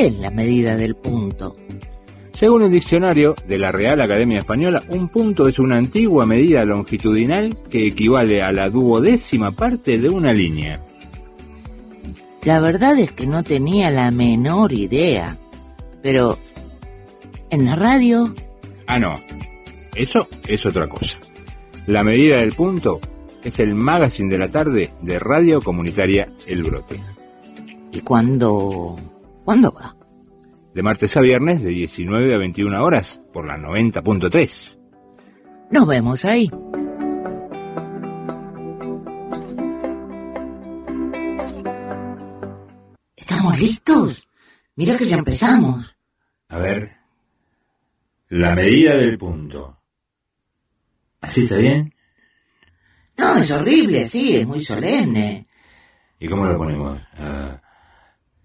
¿Qué es la medida del punto? Según el diccionario de la Real Academia Española, un punto es una antigua medida longitudinal que equivale a la duodécima parte de una línea. La verdad es que no tenía la menor idea. Pero, ¿en la radio? Ah, no. Eso es otra cosa. La medida del punto es el magazine de la tarde de Radio Comunitaria El Brote. ¿Y cuándo? ¿Cuándo va? De martes a viernes de 19 a 21 horas por la 90.3. Nos vemos ahí. ¿Estamos listos? Mira que ya empezamos. A ver. La medida del punto. ¿Así está bien? No, es horrible, sí, es muy solemne. ¿Y cómo lo ponemos? Ah,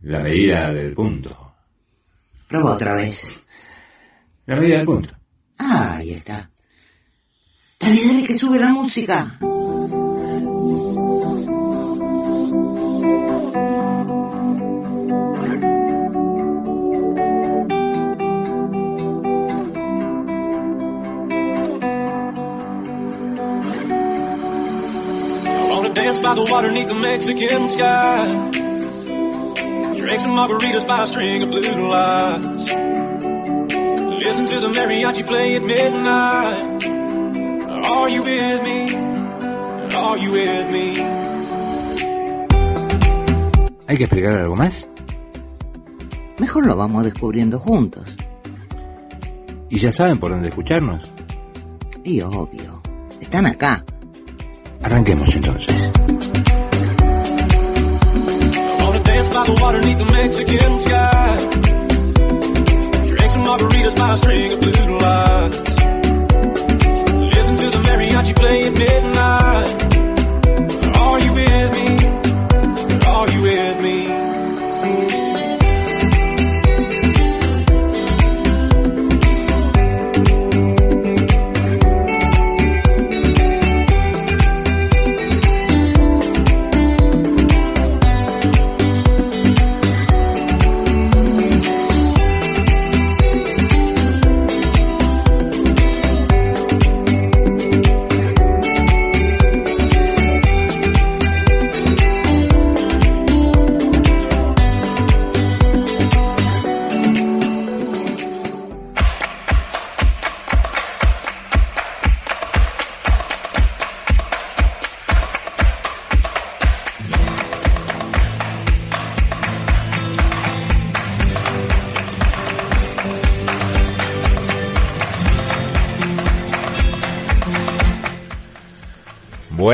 la medida del punto. Prueba otra vez. La medida del punto. Ah, ahí está. Dale, dale, que sube la música. Dance by the water beneath the Mexican sky. Drink some margaritas by a string of blue lights. Listen to the mariachi play at midnight. Are you with me? Are you with me? ¿Hay que explicar algo más? Mejor lo vamos descubriendo juntos. ¿Y ya saben por dónde escucharnos? Y obvio. Están acá. Arranquemos entonces. By the water beneath the Mexican sky. Drink some margaritas by a string of blue lights. Listen to the mariachi play at midnight. Are you with me? Are you with me?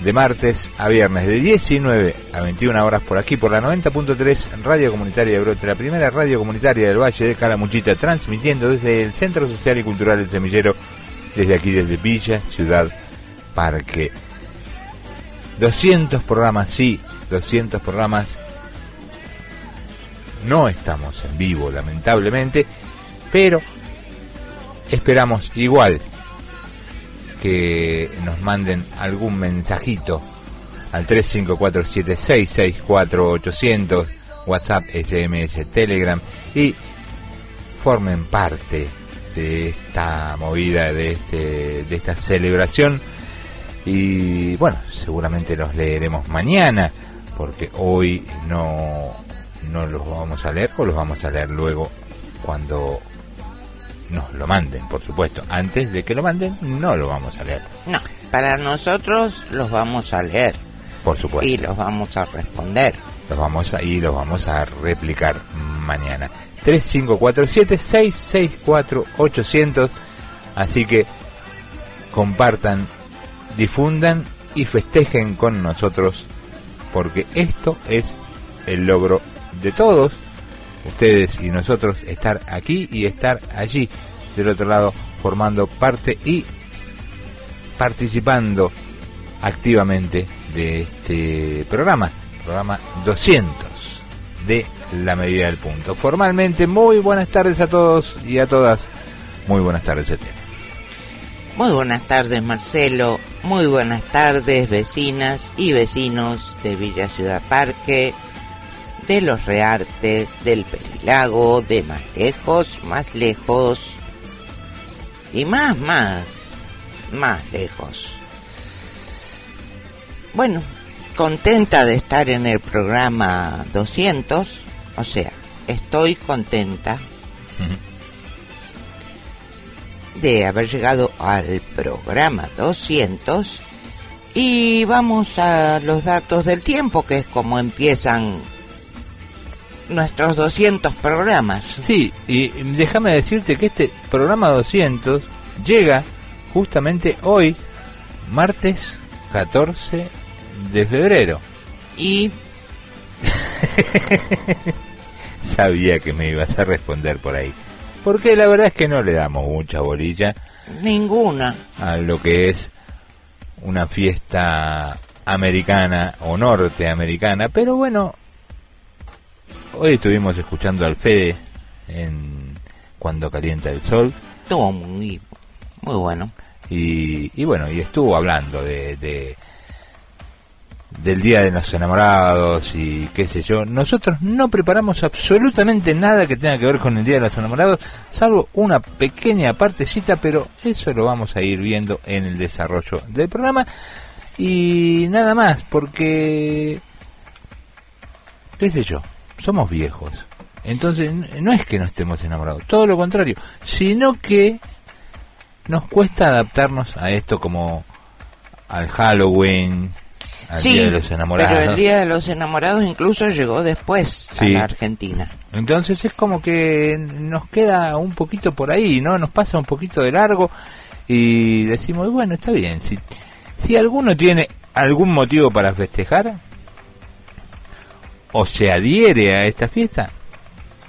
de martes a viernes de 19 a 21 horas por aquí por la 90.3 Radio Comunitaria de Brote, la primera radio comunitaria del Valle de Calamuchita, transmitiendo desde el Centro Social y Cultural del Semillero, desde aquí desde Villa, Ciudad, Parque. 200 programas, sí, 200 programas. No estamos en vivo, lamentablemente, pero esperamos igual que nos manden algún mensajito al 3547664800 WhatsApp, SMS, Telegram y formen parte de esta movida, de este, de esta celebración. Y bueno, seguramente los leeremos mañana porque hoy no, no los vamos a leer o los vamos a leer luego cuando nos lo manden, por supuesto. Antes de que lo manden, no lo vamos a leer, No, para nosotros los vamos a leer por supuesto. y los vamos a responder. Los vamos a, y los vamos a replicar mañana. 3547 664 800 Así que compartan, difundan y festejen con nosotros porque esto es el logro de todos ustedes y nosotros estar aquí y estar allí del otro lado formando parte y participando activamente de este programa, programa 200 de La Medida del Punto. Formalmente, muy buenas tardes a todos y a todas. Muy buenas tardes, Etienne. Muy buenas tardes, Marcelo. Muy buenas tardes, vecinas y vecinos de Villa Ciudad Parque, de Los Reartes, del Perilago, de más lejos, más lejos y más, más, más lejos. Bueno, contenta de estar en el programa 200, o sea, estoy contenta de haber llegado al programa 200 y vamos a los datos del tiempo, que es como empiezan nuestros 200 programas. Sí, y déjame decirte que este programa 200 llega justamente hoy, martes 14 de febrero. Y Sabía que me ibas a responder por ahí. Porque la verdad es que no le damos mucha bolilla ninguna. a lo que es una fiesta americana o norteamericana. Pero bueno, hoy estuvimos escuchando al Fede en Cuando calienta el sol. Estuvo muy, muy bueno. Y, y bueno, y estuvo hablando de, de- del Día de los Enamorados y qué sé yo. Nosotros no preparamos absolutamente nada que tenga que ver con el Día de los Enamorados, salvo una pequeña partecita, pero eso lo vamos a ir viendo en el desarrollo del programa. Y nada más, porque, qué sé yo, somos viejos. Entonces, no es que no estemos enamorados, todo lo contrario, sino que nos cuesta adaptarnos a esto como al Halloween, al sí, Día de los Enamorados. pero el Día de los Enamorados incluso llegó después Sí. a la Argentina. Entonces es como que nos queda un poquito por ahí, ¿no? Nos pasa un poquito de largo y decimos, bueno, está bien, si, si alguno tiene algún motivo para festejar o se adhiere a esta fiesta,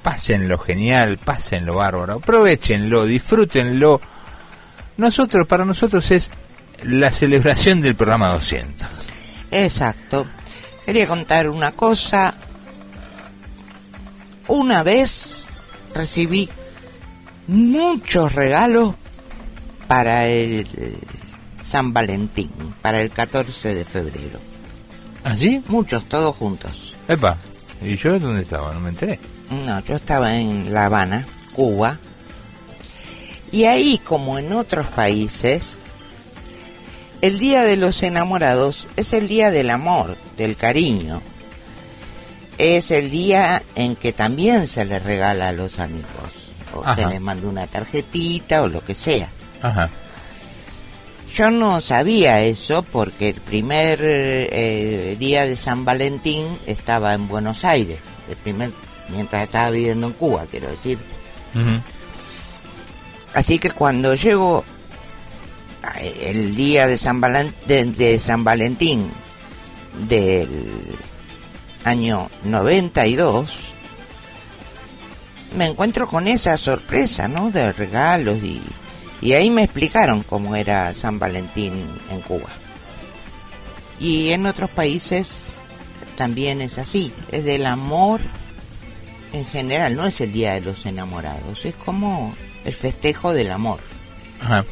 pásenlo genial, pásenlo bárbaro, aprovechenlo, disfrútenlo. Nosotros, para nosotros es la celebración del programa 200. Exacto. Quería contar una cosa. Una vez recibí muchos regalos para el San Valentín, para el 14 de febrero. ¿Así? Muchos, todos juntos. Epa, ¿y yo dónde estaba? No me enteré. No, yo estaba en La Habana, Cuba. Y ahí, como en otros países, el Día de los Enamorados es el Día del Amor, del cariño. Es el día en que también se les regala a los amigos. O se les manda una tarjetita o lo que sea. Ajá. Yo no sabía eso porque el primer eh, día de San Valentín estaba en Buenos Aires. El primer, mientras estaba viviendo en Cuba, quiero decir. Así que cuando llego a- el día de San, de San Valentín del año 92, me encuentro con esa sorpresa, ¿no? De regalos y, y ahí me explicaron cómo era San Valentín en Cuba. Y en otros países también es así, es del amor en general, no es el Día de los Enamorados, es como el festejo del amor. Ajá.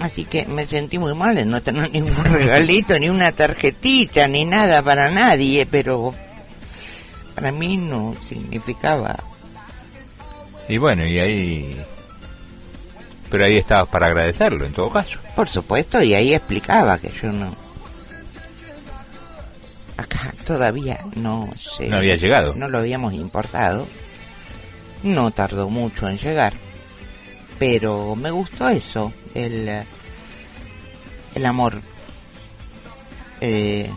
Así que me sentí muy mal en no tener ningún regalito, ni una tarjetita, ni nada para nadie, pero para mí no significaba. Y bueno, y ahí... Pero ahí estabas para agradecerlo, en todo caso. Por supuesto, y ahí explicaba que yo no... Acá todavía no sé. No había llegado. No lo habíamos importado. No tardó mucho en llegar. Pero me gustó eso, el, eh, el amor. Eh,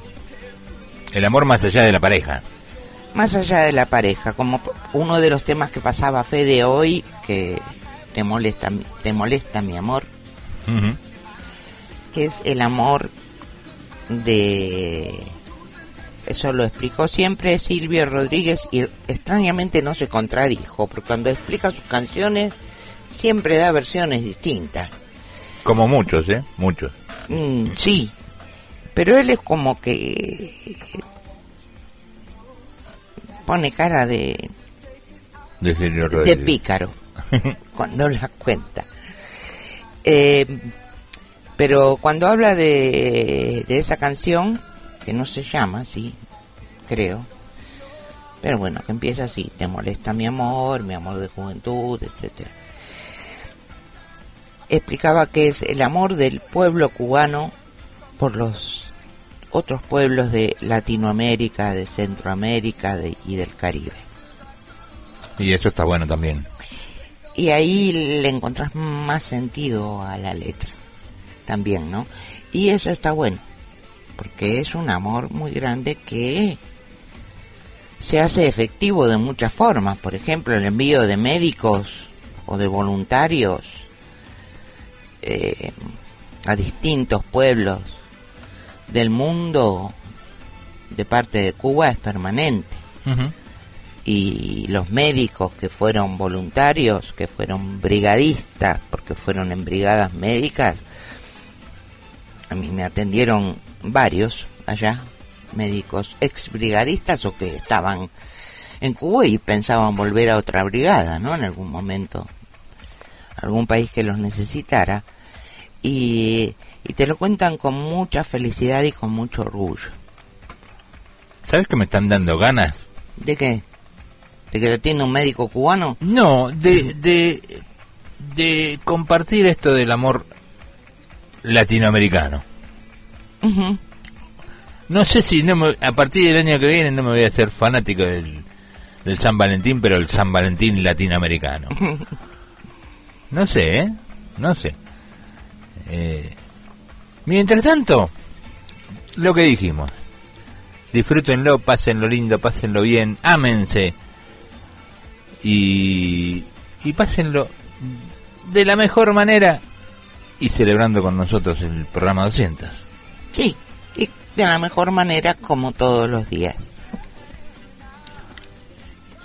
El amor más allá de la pareja. más allá de la pareja, como uno de los temas que pasaba Fede hoy, que te molesta, mi- te molesta mi amor, que es el amor de... Eso lo explicó siempre Silvio Rodríguez y extrañamente no se contradijo, porque cuando explica sus canciones siempre da versiones distintas. Como muchos, ¿eh? Muchos. Mm, sí, pero él es como que pone cara de, De Silvio de Rodríguez. pícaro cuando la cuenta. Eh, pero cuando habla de, de esa canción, que no se llama así, creo, pero bueno, que empieza así, te molesta mi amor, mi amor de juventud, etcétera. Explicaba que es el amor del pueblo cubano por los otros pueblos de Latinoamérica, de Centroamérica de- y del Caribe. Y eso está bueno también. Y ahí le encontrás más sentido a la letra, también, ¿no? Y eso está bueno, porque es un amor muy grande que se hace efectivo de muchas formas. Por ejemplo, el envío de médicos o de voluntarios eh, a distintos pueblos del mundo de parte de Cuba es permanente. Y los médicos que fueron voluntarios, que fueron brigadistas, porque fueron en brigadas médicas, a mí me atendieron varios allá, médicos ex brigadistas o que estaban en Cuba y pensaban volver a otra brigada, ¿no? En algún momento, algún país que los necesitara. Y, y te lo cuentan con mucha felicidad y con mucho orgullo. ¿Sabes que me están dando ganas? ¿De qué? ¿De que lo tiene un médico cubano? No, de, de, de compartir esto del amor latinoamericano. No sé si no me- a partir del año que viene no me voy a hacer fanático del, del San Valentín, pero el San Valentín latinoamericano. No sé, ¿eh? No sé. Eh, mientras tanto, lo que dijimos. Disfrútenlo, pásenlo lindo, pásenlo bien, ámense. Y, y pásenlo de la mejor manera y celebrando con nosotros el programa 200. Sí, y de la mejor manera como todos los días.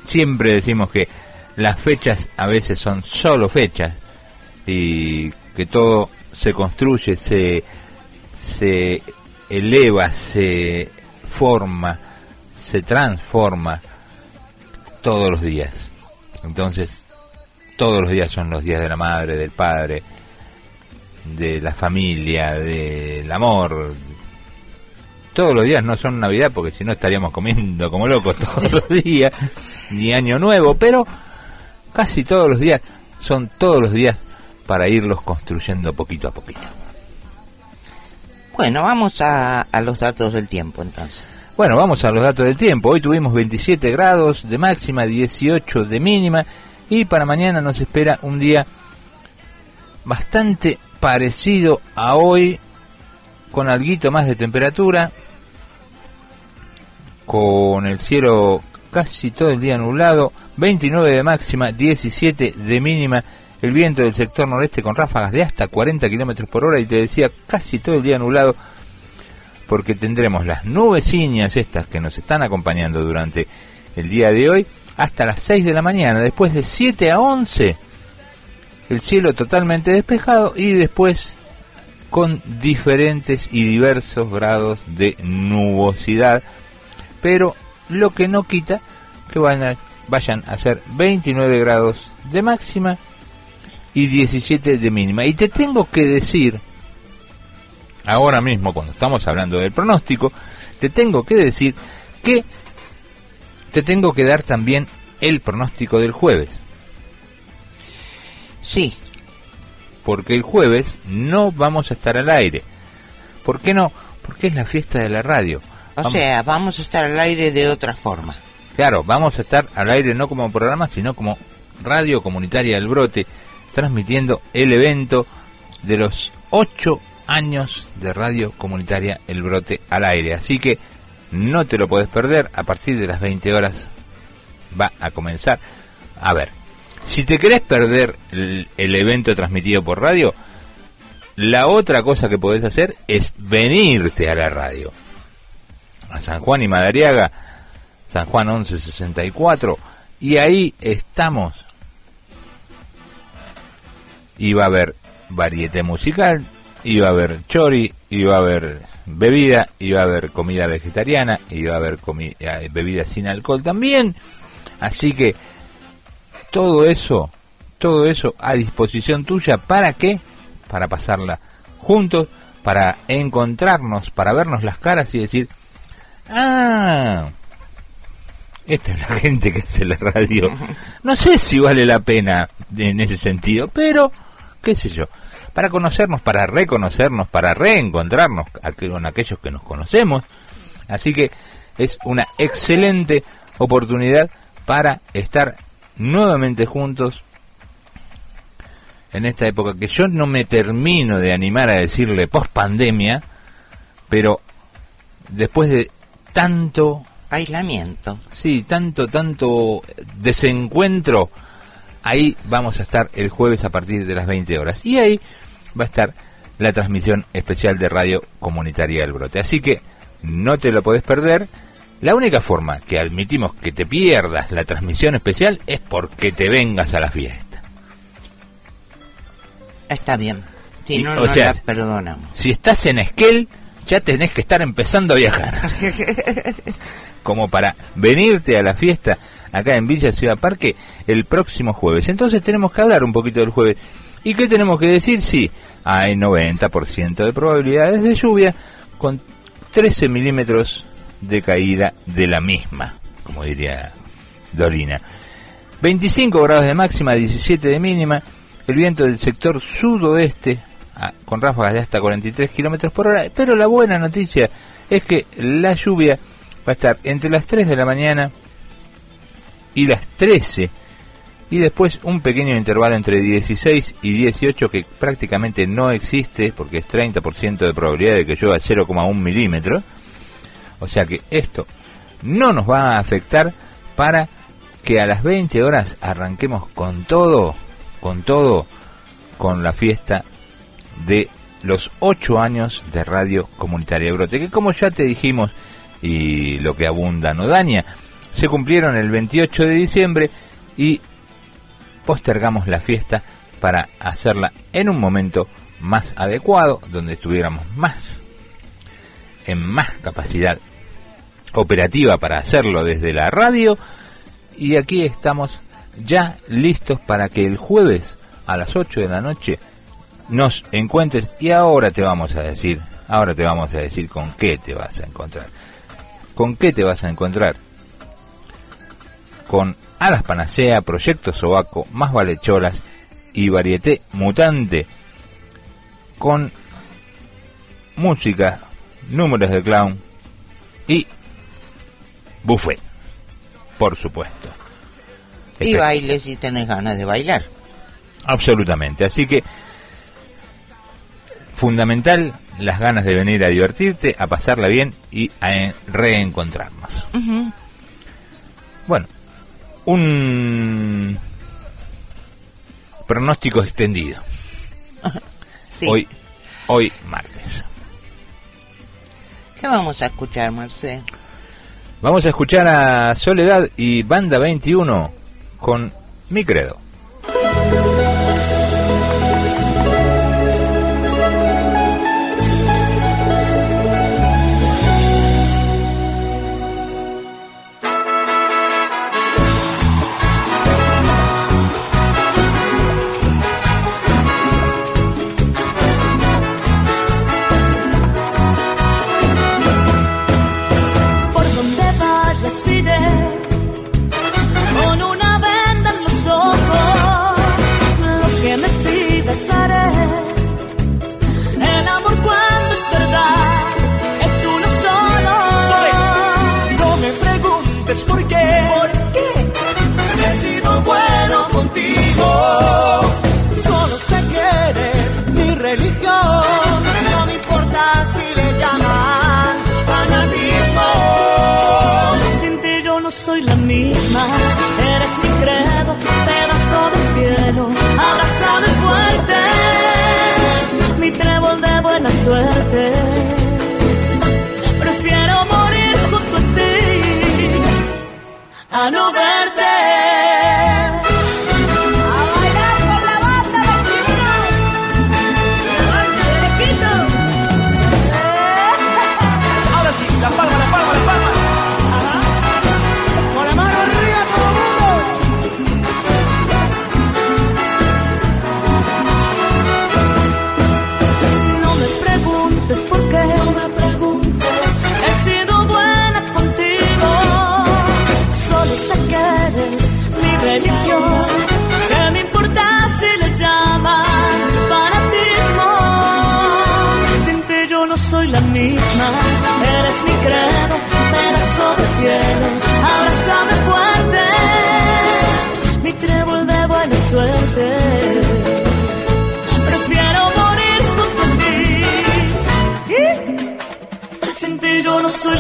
siempre decimos que las fechas a veces son solo fechas y que todo se construye, se, se eleva, se forma, se transforma todos los días. Entonces, todos los días son los días de la madre, del padre, de la familia, del amor. Todos los días no son Navidad porque si no estaríamos comiendo como locos todos los días, ni Año Nuevo, pero casi todos los días son todos los días para irlos construyendo poquito a poquito. Bueno, vamos a, a los datos del tiempo entonces. Bueno, vamos a los datos del tiempo. Hoy tuvimos 27 grados de máxima, 18 de mínima. Y para mañana nos espera un día bastante parecido a hoy con algo más de temperatura, con el cielo casi todo el día nublado, 29 de máxima, 17 de mínima, el viento del sector noreste con ráfagas de hasta 40 kilómetros por hora y te decía casi todo el día nublado porque tendremos las nubecillas estas que nos están acompañando durante el día de hoy hasta las 6 de la mañana, después de 7 a 11 el cielo totalmente despejado y después con diferentes y diversos grados de nubosidad, pero lo que no quita que vayan, vayan a ser 29 grados de máxima y 17 de mínima. Y te tengo que decir, ahora mismo cuando estamos hablando del pronóstico, te tengo que decir que te tengo que dar también el pronóstico del jueves. Sí, porque el jueves no vamos a estar al aire. ¿Por qué no? Porque es la fiesta de la radio. o Vamos- sea, vamos a estar al aire de otra forma. Claro, vamos a estar al aire no como programa, sino como radio comunitaria del brote, transmitiendo el evento de los ocho años de radio comunitaria El Brote al aire. Así que no te lo puedes perder, a partir de las 20 horas va a comenzar. A ver, si te querés perder el, evento transmitido por radio, la otra cosa que podés hacer es venirte a la radio. A San Juan y Madariaga, San Juan 1164, y ahí estamos. Y va a haber varieté musical, iba a haber chori, iba a haber bebida, iba a haber comida vegetariana, iba a haber eh, bebida sin alcohol también. Así que todo eso, todo eso a disposición tuya, ¿para qué? Para pasarla juntos, para encontrarnos, para vernos las caras y decir, ah, esta es la gente que hace la radio. No sé si vale la pena en ese sentido, pero qué sé yo, para conocernos, para reconocernos, para reencontrarnos con aquellos que nos conocemos. Así que es una excelente oportunidad para estar nuevamente juntos en esta época que yo no me termino de animar a decirle post pandemia, pero después de tanto Aislamiento. Sí, tanto, tanto desencuentro. Ahí vamos a estar el jueves a partir de las 20 horas. Y ahí va a estar la transmisión especial de Radio Comunitaria del Brote. Así que no te lo podés perder. La única forma que admitimos que te pierdas la transmisión especial es porque te vengas a la fiesta. Está bien. Si Y, no, o no sea, la perdonamos. Si estás en Esquel, ya tenés que estar empezando a viajar. como para venirte a la fiesta acá en Villa Ciudad Parque el próximo jueves. Entonces tenemos que hablar un poquito del jueves. ¿Y qué tenemos que decir? Sí, hay 90% de probabilidades de lluvia con 13 milímetros de caída de la misma, como diría Dorina. 25 grados de máxima, 17 de mínima. El viento del sector sudoeste con ráfagas de hasta 43 kilómetros por hora. Pero la buena noticia es que la lluvia va a estar entre las 3 de la mañana y las 13 y después un pequeño intervalo entre 16 y 18 que prácticamente no existe porque es 30% de probabilidad de que llueva 0,1 milímetro o sea que esto no nos va a afectar para que a las 20 horas arranquemos con todo con todo con la fiesta de los 8 años de Radio Comunitaria Brote que como ya te dijimos y lo que abunda no daña. Se cumplieron el 28 de diciembre y postergamos la fiesta para hacerla en un momento más adecuado, donde estuviéramos más en más capacidad operativa para hacerlo desde la radio y aquí estamos ya listos para que el jueves a las 8 de la noche nos encuentres y ahora te vamos a decir, ahora te vamos a decir con qué te vas a encontrar. ¿Con qué te vas a encontrar? Con Alas Panacea, Proyecto Sobaco, Más Valecholas y Varieté Mutante. Con música, números de clown y buffet, por supuesto. Y Espe- baile si tenés ganas de bailar. Absolutamente. Así que fundamental las ganas de venir a divertirte, a pasarla bien y a en- reencontrarnos. Bueno, un pronóstico extendido. Sí. Hoy, hoy martes. ¿Qué vamos a escuchar, Marcé? Vamos a escuchar a Soledad y Banda 21 con Mi Credo. Suerte. Prefiero morir junto a ti a no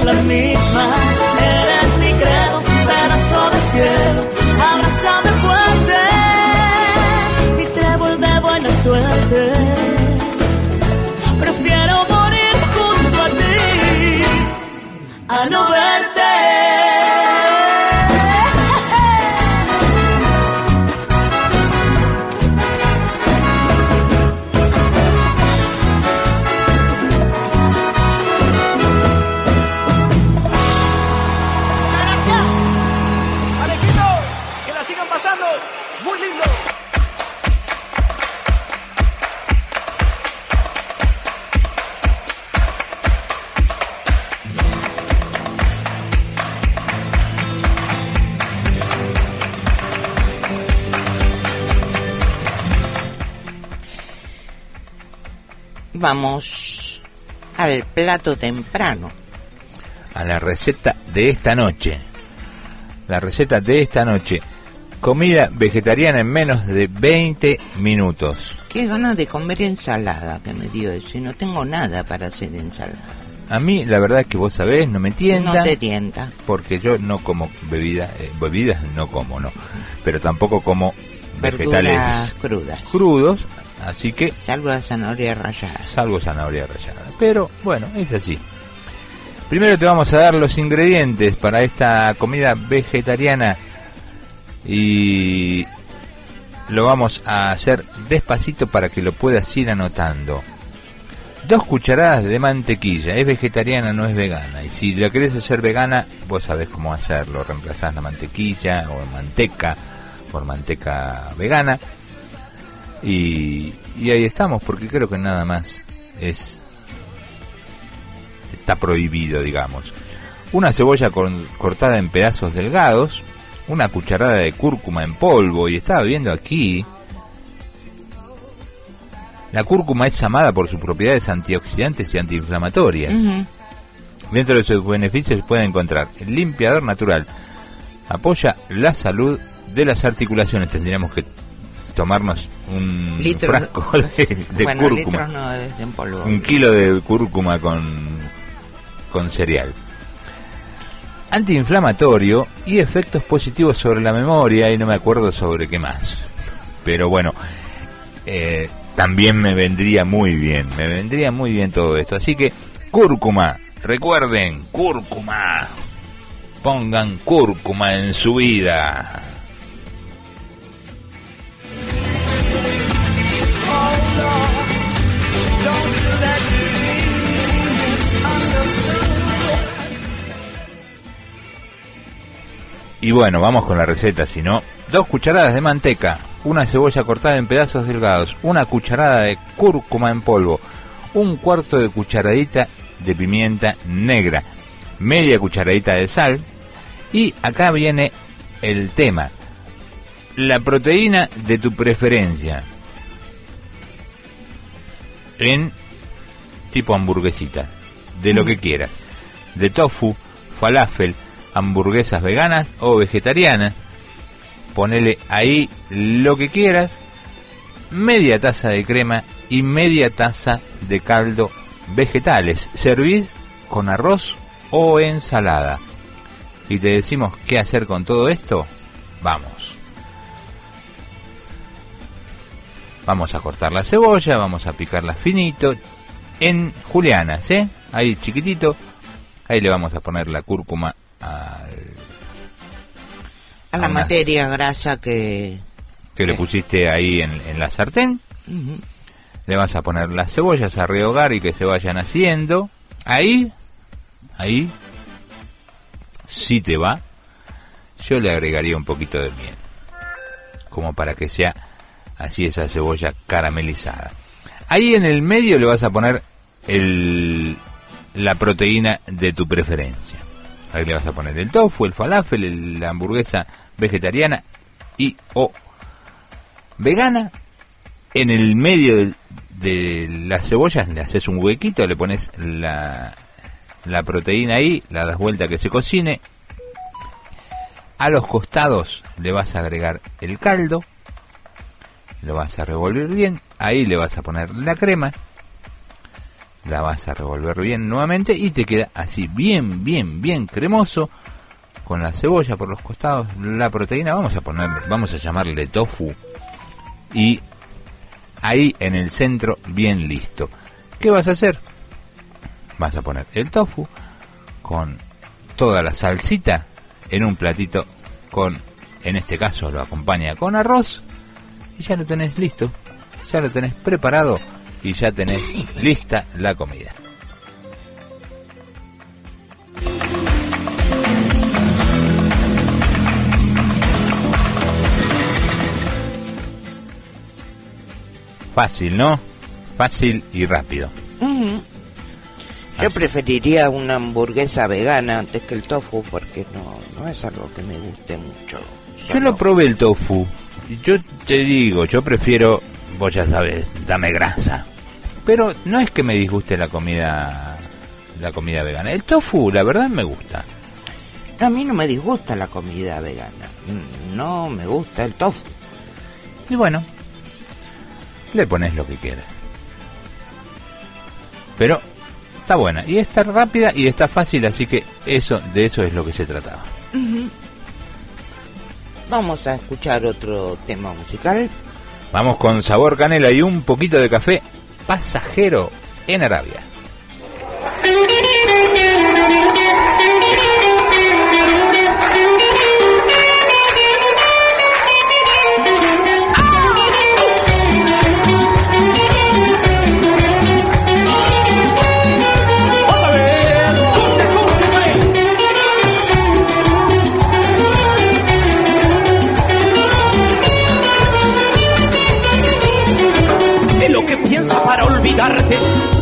la misma. Vamos al plato temprano. a la receta de esta noche. La receta de esta noche. Comida vegetariana en menos de 20 minutos. Qué ganas de comer ensalada que me dio eso. Y no tengo nada para hacer ensalada. A mí, la verdad es que vos sabés, no me tienta. No te tienta. Porque yo no como bebida, eh, bebidas no como, no. Pero tampoco como Verduras vegetales crudas. crudos, así que Salvo la zanahoria rallada. salvo zanahoria rallada. Pero bueno, es así. Primero te vamos a dar los ingredientes para esta comida vegetariana y lo vamos a hacer despacito para que lo puedas ir anotando. Dos cucharadas de mantequilla, es vegetariana, no es vegana. Y si la querés hacer vegana, vos sabés cómo hacerlo. Reemplazás la mantequilla o manteca por manteca vegana. Y, y ahí estamos, porque creo que nada más es está prohibido, digamos. Una cebolla con- cortada en pedazos delgados, una cucharada de cúrcuma en polvo, y estaba viendo aquí, la cúrcuma es amada por sus propiedades antioxidantes y antiinflamatorias. Dentro de sus beneficios se puede encontrar el limpiador natural, apoya la salud de las articulaciones. Tendríamos que tomarnos un Litros- frasco de, de bueno, cúrcuma litros no es en polvo. un kilo de cúrcuma con, con cereal. Antiinflamatorio y efectos positivos sobre la memoria y no me acuerdo sobre qué más. Pero bueno, eh, también me vendría muy bien, me vendría muy bien todo esto. Así que cúrcuma, recuerden, cúrcuma. Pongan cúrcuma en su vida. Y bueno, vamos con la receta, si no, dos cucharadas de manteca, una cebolla cortada en pedazos delgados, una cucharada de cúrcuma en polvo, un cuarto de cucharadita de pimienta negra, media cucharadita de sal y acá viene el tema, la proteína de tu preferencia. En tipo hamburguesita, de lo que quieras, de tofu, falafel, hamburguesas veganas o vegetarianas, ponele ahí lo que quieras, media taza de crema y media taza de caldo vegetales, servís con arroz o ensalada. Y te decimos qué hacer con todo esto, vamos. Vamos a cortar la cebolla, vamos a picarla finito en julianas, ¿eh? Ahí chiquitito. Ahí le vamos a poner la cúrcuma al A la a materia grasa que... que le pusiste ahí en, en la sartén. Le vas a poner las cebollas a rehogar y que se vayan haciendo. Ahí, ahí, si te va, yo le agregaría un poquito de miel. Como para que sea así esa cebolla caramelizada. Ahí en el medio le vas a poner el, la proteína de tu preferencia. Ahí le vas a poner el tofu, el falafel, el- la hamburguesa vegetariana y o vegana. En el medio de, de las cebollas le haces un huequito, le pones la, la proteína ahí, la das vuelta que se cocine. A los costados le vas a agregar el caldo, lo vas a revolver bien, ahí le vas a poner la crema, la vas a revolver bien nuevamente y te queda así bien, bien, bien cremoso con la cebolla por los costados, la proteína, vamos a ponerle, vamos a llamarle tofu y ahí en el centro bien listo. ¿Qué vas a hacer? Vas a poner el tofu con toda la salsita en un platito con, en este caso lo acompaña con arroz y ya lo tenés listo, ya lo tenés preparado y ya tenés lista la comida. Fácil, ¿no? Fácil y rápido. Yo preferiría una hamburguesa vegana antes que el tofu porque no, no es algo que me guste mucho. Yo lo probé el tofu. y Yo te digo, yo prefiero, vos ya sabes, dame grasa. Pero no es que me disguste la comida la comida vegana. El tofu, la verdad, me gusta. No, a mí no me disgusta la comida vegana. No me gusta el tofu. Y bueno, le pones lo que quieras. Pero está buena y está rápida y está fácil, así que eso de eso es lo que se trataba. Vamos a escuchar otro tema musical. Vamos con sabor canela y un poquito de café pasajero en Arabia.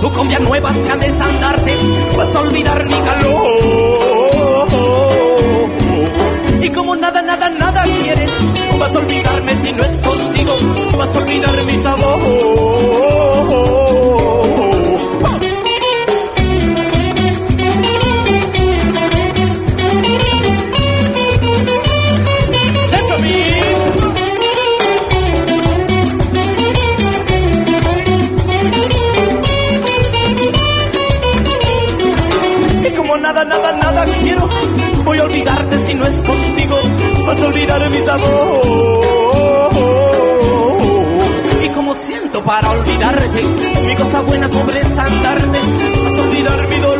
Tú cumbia han de andarte, vas a olvidar mi calor. Y como nada, nada, nada quieres, vas a olvidarme si no es contigo, vas a olvidar mi sabor. Nada, nada, quiero, voy a olvidarte si no es contigo, vas a olvidar mi sabor. Y como siento para olvidarte, mi cosa buena sobre estandarte, vas a olvidar mi dolor.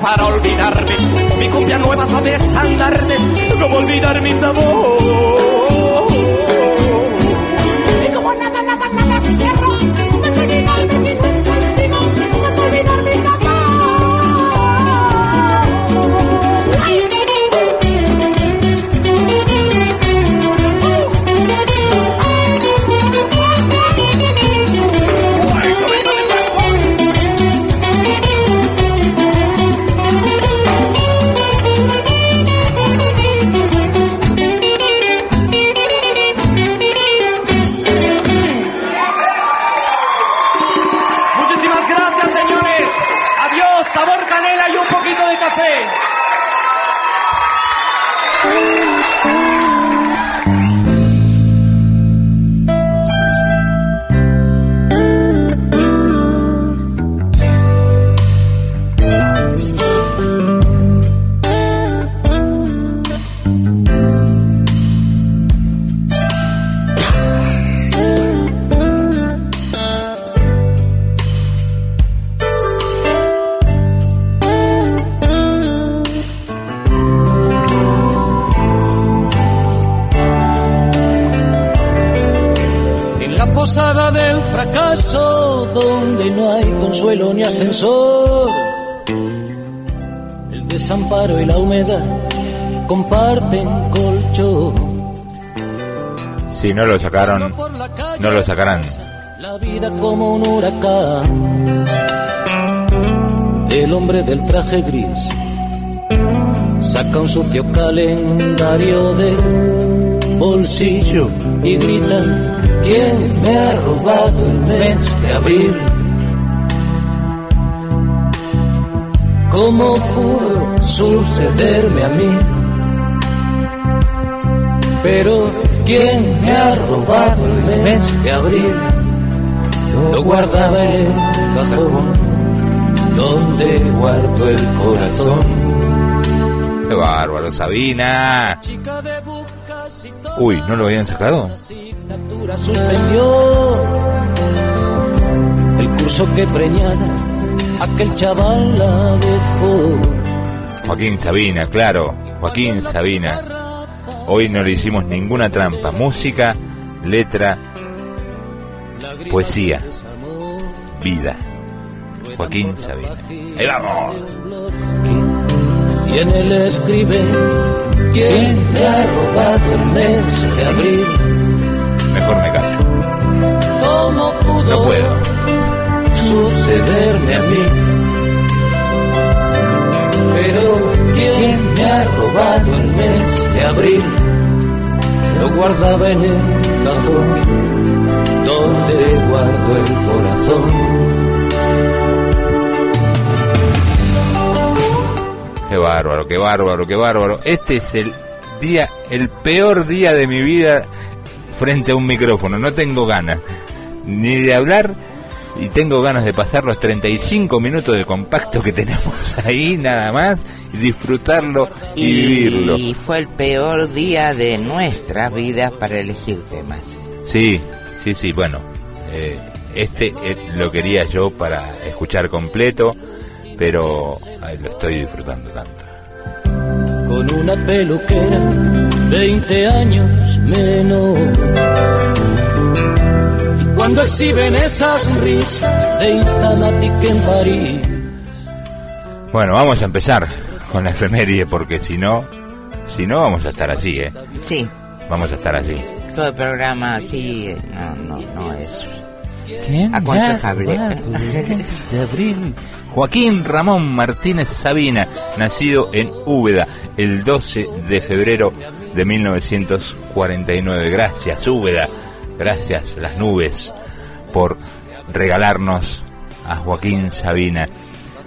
Para olvidarme, mi cumbia nueva sabe estandarte, como olvidar mi sabor. Y como nada, nada, nada quiero, fracaso, donde no hay consuelo ni ascensor, el desamparo y la humedad comparten colchón. Si no lo sacaron, no lo sacarán. La vida como un huracán. El hombre del traje gris saca un sucio calendario del bolsillo y grita, ¿quién me ha robado el mes de abril? ¿Cómo pudo sucederme a mí? Pero ¿quién me ha robado el mes de abril? Lo guardaba en el cajón donde guardo el corazón. Qué bárbaro, Sabina. Uy, ¿no lo habían sacado? Suspendió el curso que preñada aquel chaval la dejó. Joaquín Sabina, claro, Joaquín Sabina. Hoy no le hicimos ninguna trampa. Música, letra, poesía, vida. Joaquín Sabina. Ahí vamos. Y en él escribe ¿Quién me ha robado el mes de abril? Mejor me callo. ¿Cómo pudo No puedo. sucederme a mí? Pero ¿quién me ha robado el mes de abril? Lo guardaba en el cajón donde guardo el corazón. Qué bárbaro, qué bárbaro, qué bárbaro. Este es el día, el peor día de mi vida frente a un micrófono. No tengo ganas ni de hablar y tengo ganas de pasar los 35 minutos de compacto que tenemos ahí nada más y disfrutarlo y, vivirlo. y fue el peor día de nuestras vidas para elegir temas. Sí, sí, sí, bueno, eh, este eh, lo quería yo para escuchar completo, pero lo estoy disfrutando tanto. Con una peluquera, 20 años menos. Y cuando exhiben esas risas de Instamatic en París, Bueno, vamos a empezar con la efeméride porque si no, si no vamos a estar así, ¿eh? Sí, Vamos a estar así. todo el programa así eh, no, no, no es. Aconsejable. de abril. Joaquín Ramón Martínez Sabina, nacido en Úbeda el 12 de febrero de 1949. Gracias, Úbeda. Gracias, las nubes, por regalarnos a Joaquín Sabina.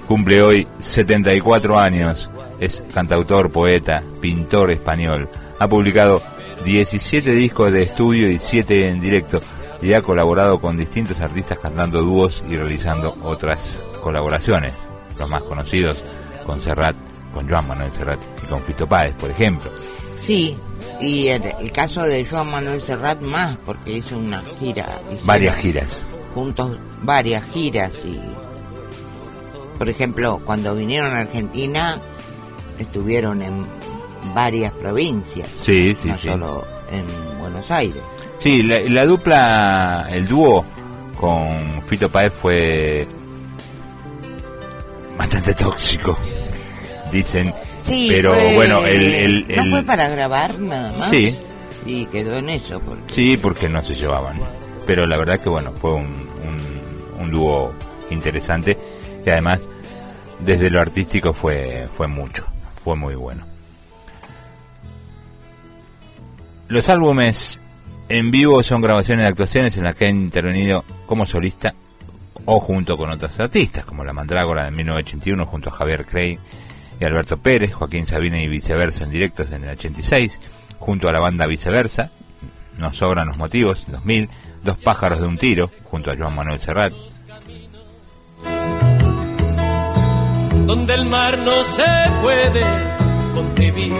Cumple hoy 74 años. Es cantautor, poeta, pintor español. Ha publicado 17 discos de estudio y 7 en directo y ha colaborado con distintos artistas cantando dúos y realizando otras colaboraciones. Los más conocidos con Serrat, con Joan Manuel Serrat y con Fito Páez, por ejemplo. Sí, y el, el caso de Joan Manuel Serrat más, porque hizo una gira. Varias giras. Juntos varias giras y. Por ejemplo, cuando vinieron a Argentina, estuvieron en varias provincias, Sí, sí, no sí. solo en Buenos Aires. Sí, la, la dupla, el dúo con Fito Páez fue bastante tóxico, dicen. Sí, pero fue- bueno, el, el- ¿No fue para grabar nada más? Sí. Y quedó en eso, porque Sí, porque no se llevaban. Pero la verdad que bueno, fue un, un, un dúo interesante y además desde lo artístico fue, fue mucho, fue muy bueno. Los álbumes en vivo son grabaciones de actuaciones en las que ha intervenido como solista o junto con otros artistas, como La Mandrágora de 1981 junto a Javier Craig y Alberto Pérez, Joaquín Sabina y viceversa en directos en el 86, junto a la banda Viceversa, Nos sobran los motivos, 2000, Dos pájaros de un tiro, junto a Joan Manuel Serrat, donde el mar no se puede concebir,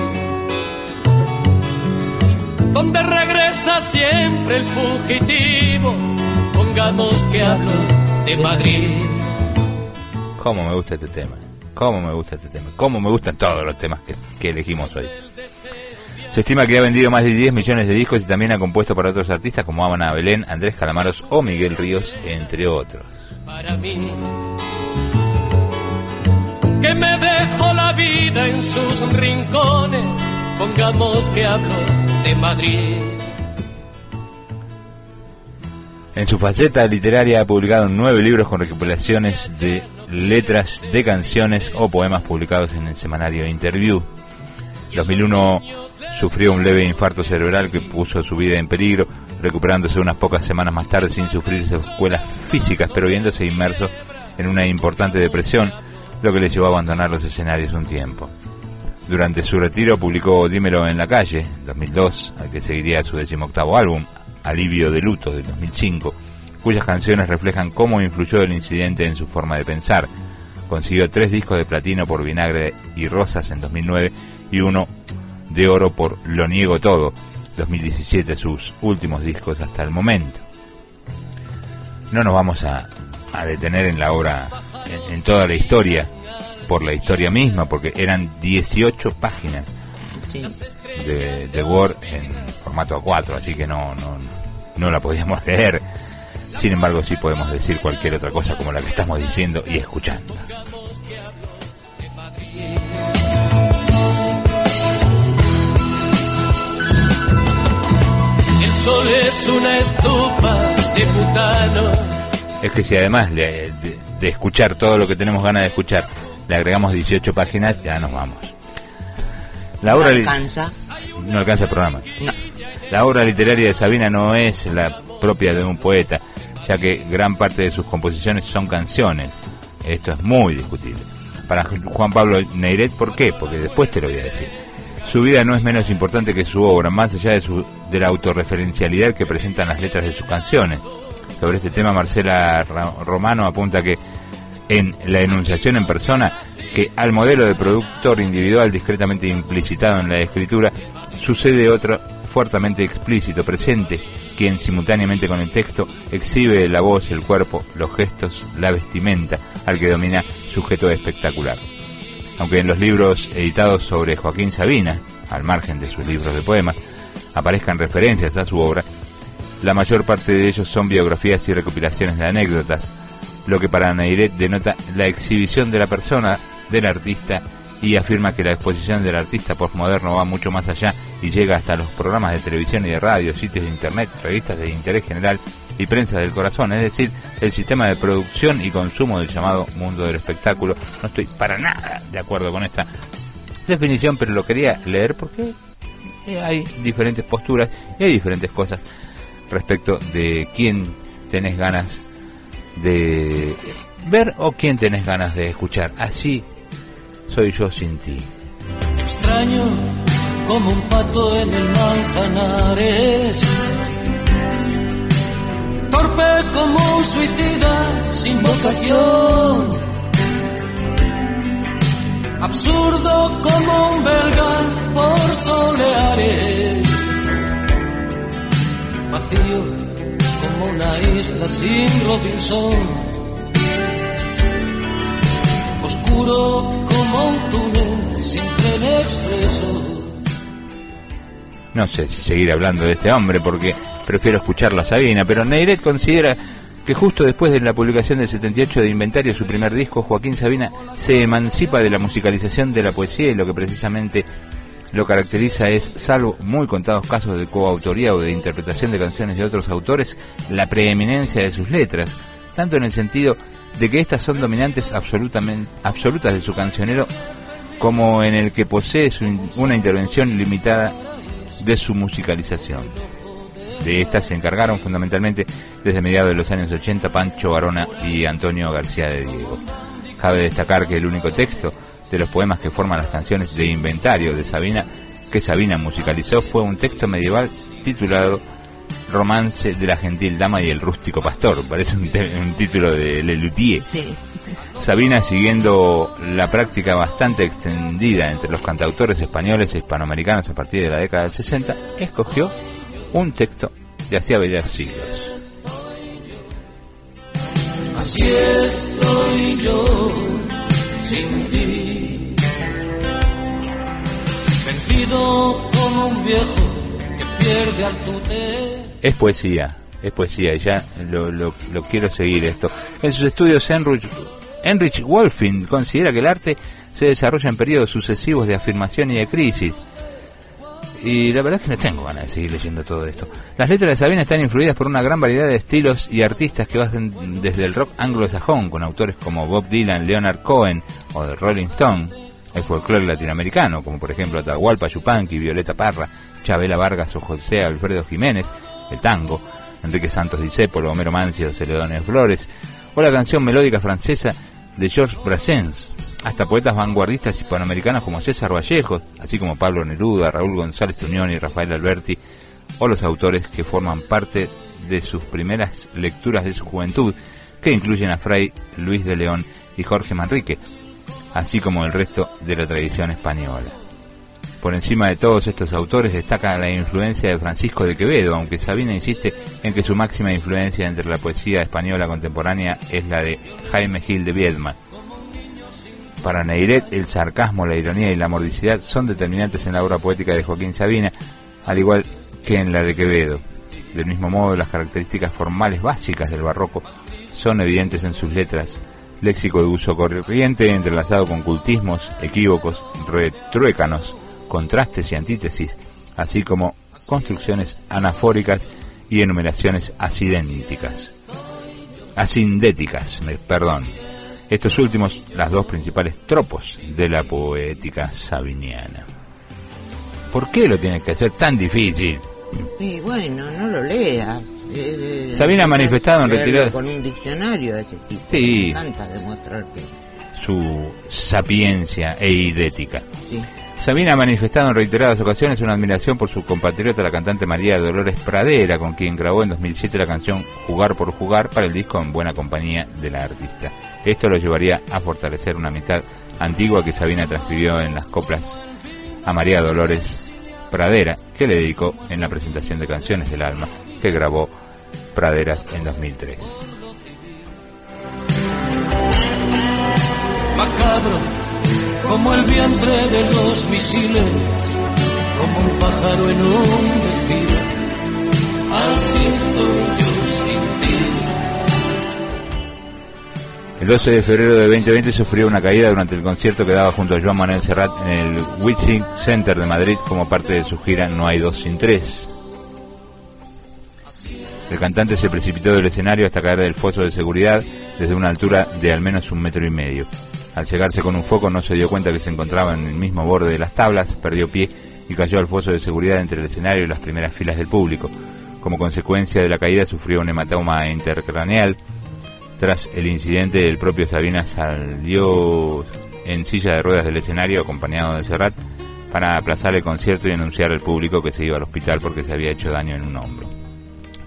donde regresa siempre el fugitivo, pongamos que hablo de Madrid. ¿Cómo me gusta este tema? ¿Cómo me gusta este tema? ¿Cómo me gustan todos los temas que, que elegimos hoy? Se estima que ha vendido más de 10 millones de discos y también ha compuesto para otros artistas como Amana Belén, Andrés Calamaros o Miguel Ríos, entre otros. para mí. Que me dejo la vida en sus rincones, pongamos que hablo de Madrid. En su faceta literaria ha publicado nueve libros con recopilaciones de letras de canciones o poemas publicados en el semanario Interview. 2001 sufrió un leve infarto cerebral que puso su vida en peligro, recuperándose unas pocas semanas más tarde sin sufrir secuelas físicas, pero viéndose inmerso en una importante depresión, lo que le llevó a abandonar los escenarios un tiempo. Durante su retiro publicó Dímelo en la calle, 2002, al que seguiría su decimoctavo álbum, Alivio de Luto, de 2005, cuyas canciones reflejan cómo influyó el incidente en su forma de pensar. Consiguió tres discos de platino por Vinagre y Rosas en 2009 y uno de oro por Lo Niego Todo, 2017, sus últimos discos hasta el momento. No nos vamos a, detener en la obra, en, en, toda la historia, por la historia misma, porque eran 18 páginas Sí. de, de Word en formato A4, así que no, no, no la podíamos leer. Sin embargo, sí podemos decir cualquier otra cosa como la que estamos diciendo y escuchando. El sol es una estufa de butano. Es que si además le- de, de escuchar todo lo que tenemos ganas de escuchar, le agregamos 18 páginas, ya nos vamos. La No obra li- alcanza. no alcanza el programa. No. La obra literaria de Sabina no es la propia de un poeta, ya que gran parte de sus composiciones son canciones. Esto es muy discutible. Para Juan Pablo Neiret, ¿por qué? Porque después te lo voy a decir. Su vida no es menos importante que su obra, más allá de, su, de la autorreferencialidad que presentan las letras de sus canciones. Sobre este tema, Marcela Romano apunta que en la enunciación en persona, que al modelo de productor individual discretamente implicitado en la escritura, sucede otro fuertemente explícito, presente, quien simultáneamente con el texto exhibe la voz, el cuerpo, los gestos, la vestimenta, al que domina sujeto espectacular. Aunque en los libros editados sobre Joaquín Sabina, al margen de sus libros de poemas, aparezcan referencias a su obra, la mayor parte de ellos son biografías y recopilaciones de anécdotas, lo que para Neiret denota la exhibición de la persona del artista y afirma que la exposición del artista postmoderno va mucho más allá y llega hasta los programas de televisión y de radio, sitios de internet, revistas de interés general y prensa del corazón, es decir, el sistema de producción y consumo del llamado mundo del espectáculo. No estoy para nada de acuerdo con esta definición, pero lo quería leer porque eh, hay diferentes posturas y hay diferentes cosas respecto de quién tenés ganas de ver o quién tenés ganas de escuchar. Así soy yo sin ti. Extraño como un pato en el Manzanares. Torpe como un suicida sin vocación. Absurdo como un belga por soleares. Vacío como una isla sin. Oscuro como un túnel sin tren expreso. No sé si seguir hablando de este hombre porque prefiero escucharlo a Sabina, pero Neiret considera que justo después de la publicación del 78 de Inventario, su primer disco, Joaquín Sabina se emancipa de la musicalización de la poesía y lo que precisamente lo caracteriza es, salvo muy contados casos de coautoría o de interpretación de canciones de otros autores, la preeminencia de sus letras, tanto en el sentido de que estas son dominantes absolutamente, absolutas de su cancionero, como en el que posee su una intervención limitada de su musicalización. De estas se encargaron fundamentalmente desde mediados de los años 80 Pancho Barona y Antonio García de Diego. Cabe destacar que el único texto de los poemas que forman las canciones de inventario de Sabina que Sabina musicalizó fue un texto medieval titulado Romance de la gentil dama y el rústico pastor. Parece un, título de Lelutier. Sí. Sabina, siguiendo la práctica bastante extendida entre los cantautores españoles e hispanoamericanos a partir de la década del 60, escogió un texto de hacía varios siglos. Así estoy yo sin ti. Como un viejo que pierde al. Es poesía, es poesía, y ya lo, lo- quiero seguir esto. En sus estudios, Enrich, Enrich Wolfing considera que el arte se desarrolla en periodos sucesivos de afirmación y de crisis. y la verdad es que no tengo ganas de seguir leyendo todo esto. Las letras de Sabina están influidas por una gran variedad de estilos y artistas que van desde el rock anglosajón, con autores como Bob Dylan, Leonard Cohen o The Rolling Stone, el folclore latinoamericano, como por ejemplo Atahualpa Yupanqui, Violeta Parra, Chabela Vargas o José Alfredo Jiménez, el tango, Enrique Santos Discépolo, Homero Mancio, Celedonio Flores, o la canción melódica francesa de Georges Brassens, hasta poetas vanguardistas hispanoamericanos como César Vallejo, así como Pablo Neruda, Raúl González Tuñón y Rafael Alberti, o los autores que forman parte de sus primeras lecturas de su juventud, que incluyen a Fray Luis de León y Jorge Manrique, así como el resto de la tradición española. Por encima de todos estos autores destaca la influencia de Francisco de Quevedo, aunque Sabina insiste en que su máxima influencia entre la poesía española contemporánea es la de Jaime Gil de Viedma, para Neiret, el sarcasmo, la ironía y la mordicidad son determinantes en la obra poética de Joaquín Sabina, al igual que en la de Quevedo. Del mismo modo, las características formales básicas del barroco son evidentes en sus letras. Léxico de uso corriente entrelazado con cultismos, equívocos, retruécanos, contrastes y antítesis, así como construcciones anafóricas y enumeraciones asidénticas. Asindéticas, perdón. Estos últimos, las dos principales tropos de la poética sabiniana. ¿Por qué lo tiene que hacer tan difícil? Y bueno, no lo leas. Eh, eh, Sabina ha manifestado en leerlo retirada- Con un diccionario de ese tipo. Sí. Me encanta demostrar que Su sapiencia e idética. sí. Sabina ha manifestado en reiteradas ocasiones una admiración por su compatriota, la cantante María Dolores Pradera, con quien grabó en 2007 la canción Jugar por Jugar para el disco En Buena Compañía de la artista. Esto lo llevaría a fortalecer una amistad antigua que Sabina transcribió en las coplas a María Dolores Pradera, que le dedicó en la presentación de Canciones del Alma, que grabó Praderas en 2003. macabro, como el vientre de los misiles, como un pájaro en un desfile. Así estoy yo sin ti. El 12 de febrero de 2020 sufrió una caída durante el concierto que daba junto a Joan Manuel Serrat en el Witzing Center de Madrid como parte de su gira No hay dos sin tres. El cantante se precipitó del escenario hasta caer del foso de seguridad desde una altura de al menos un metro y medio. Al llegarse con un foco no se dio cuenta que se encontraba en el mismo borde de las tablas, perdió pie y cayó al foso de seguridad entre el escenario y las primeras filas del público. Como consecuencia de la caída sufrió un hematoma intercraneal, tras el incidente, el propio Sabina salió en silla de ruedas del escenario acompañado de Serrat para aplazar el concierto y anunciar al público que se iba al hospital porque se había hecho daño en un hombro.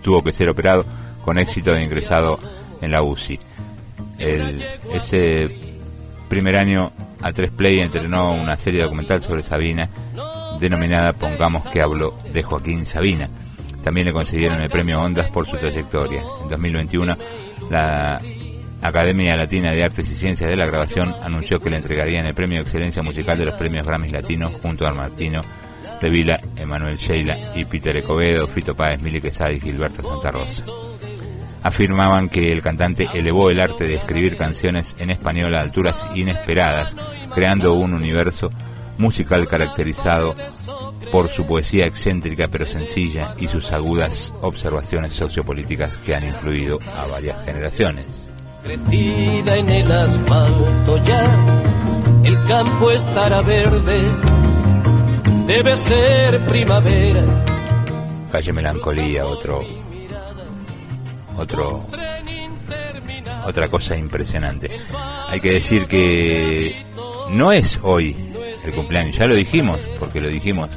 Tuvo que ser operado con éxito e ingresado en la UCI. El- ese primer año A3 Play entrenó una serie documental sobre Sabina denominada Pongamos que hablo de Joaquín Sabina. También le concedieron el premio Ondas por su trayectoria. En 2021, la Academia Latina de Artes y Ciencias de la Grabación anunció que le entregarían el premio de excelencia musical de los premios Grammys Latinos junto a Martino Vila, Emanuel Sheila y Peter Ecobedo, Fito Páez, Mili Quesada y Gilberto Santa Rosa. Afirmaban que el cantante elevó el arte de escribir canciones en español a alturas inesperadas, creando un universo musical caracterizado por su poesía excéntrica pero sencilla y sus agudas observaciones sociopolíticas que han influido a varias generaciones. Crecida en el asfalto ya, el campo estará verde, debe ser primavera. Calle Melancolía, otro, otro, otra cosa impresionante. Hay que decir que no es hoy el cumpleaños, ya lo dijimos, porque lo dijimos,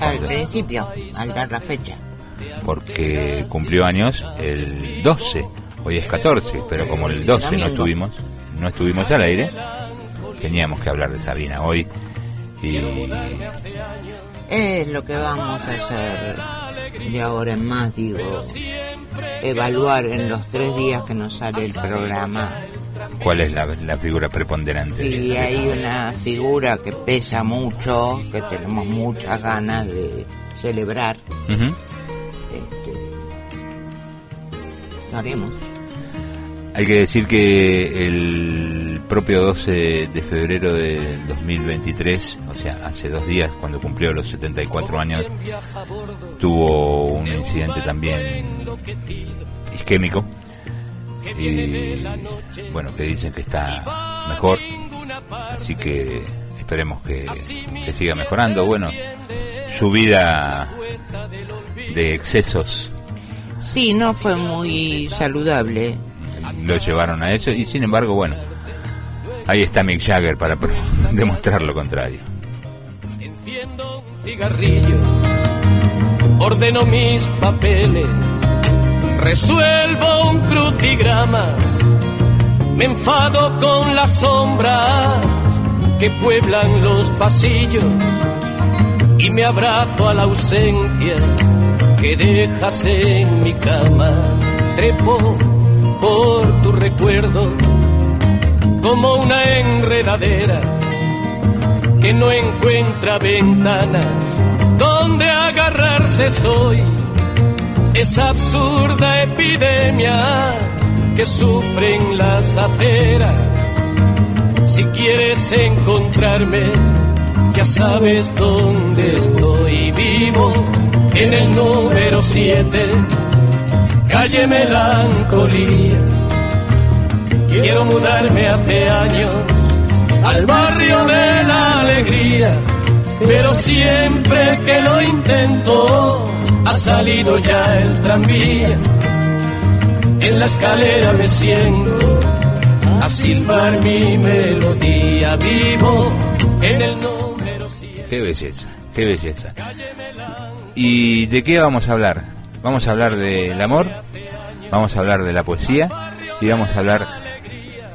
Al principio, al dar la fecha. porque cumplió años el 12, hoy es 14, pero como el 12 no estuvimos, no estuvimos al aire, teníamos que hablar de Sabina hoy y Es lo que vamos a hacer de ahora en más, digo. Evaluar en los tres días que nos sale el programa cuál es la, la figura preponderante. si hay una figura que pesa mucho, que tenemos muchas ganas de celebrar. Este, lo haremos. Hay que decir que el propio 12 de febrero del 2023, o sea, hace dos días, cuando cumplió los 74 años, tuvo un incidente también isquémico. Y bueno, que dicen que está mejor, así que esperemos que, que siga mejorando. Bueno, su vida de excesos Sí, no fue muy saludable. Lo llevaron a eso y sin embargo, bueno, ahí está Mick Jagger para demostrar lo contrario. Enciendo un cigarrillo, ordeno mis papeles, resuelvo un crucigrama, me enfado con las sombras que pueblan los pasillos y me abrazo a la ausencia que dejas en mi cama. Trepo por tu recuerdo como una enredadera que no encuentra ventanas donde agarrarse soy. Esa absurda epidemia que sufren las aceras. Si quieres encontrarme, ya sabes dónde estoy. Vivo, en el número 7, calle Melancolía. Quiero mudarme hace años al barrio de la alegría, pero siempre que lo intento ha salido ya el tranvía. En la escalera me siento a silbar mi melodía vivo en el número 7. Qué belleza, qué belleza. ¿Y de qué vamos a hablar? Vamos a hablar del amor, vamos a hablar de la poesía y vamos a hablar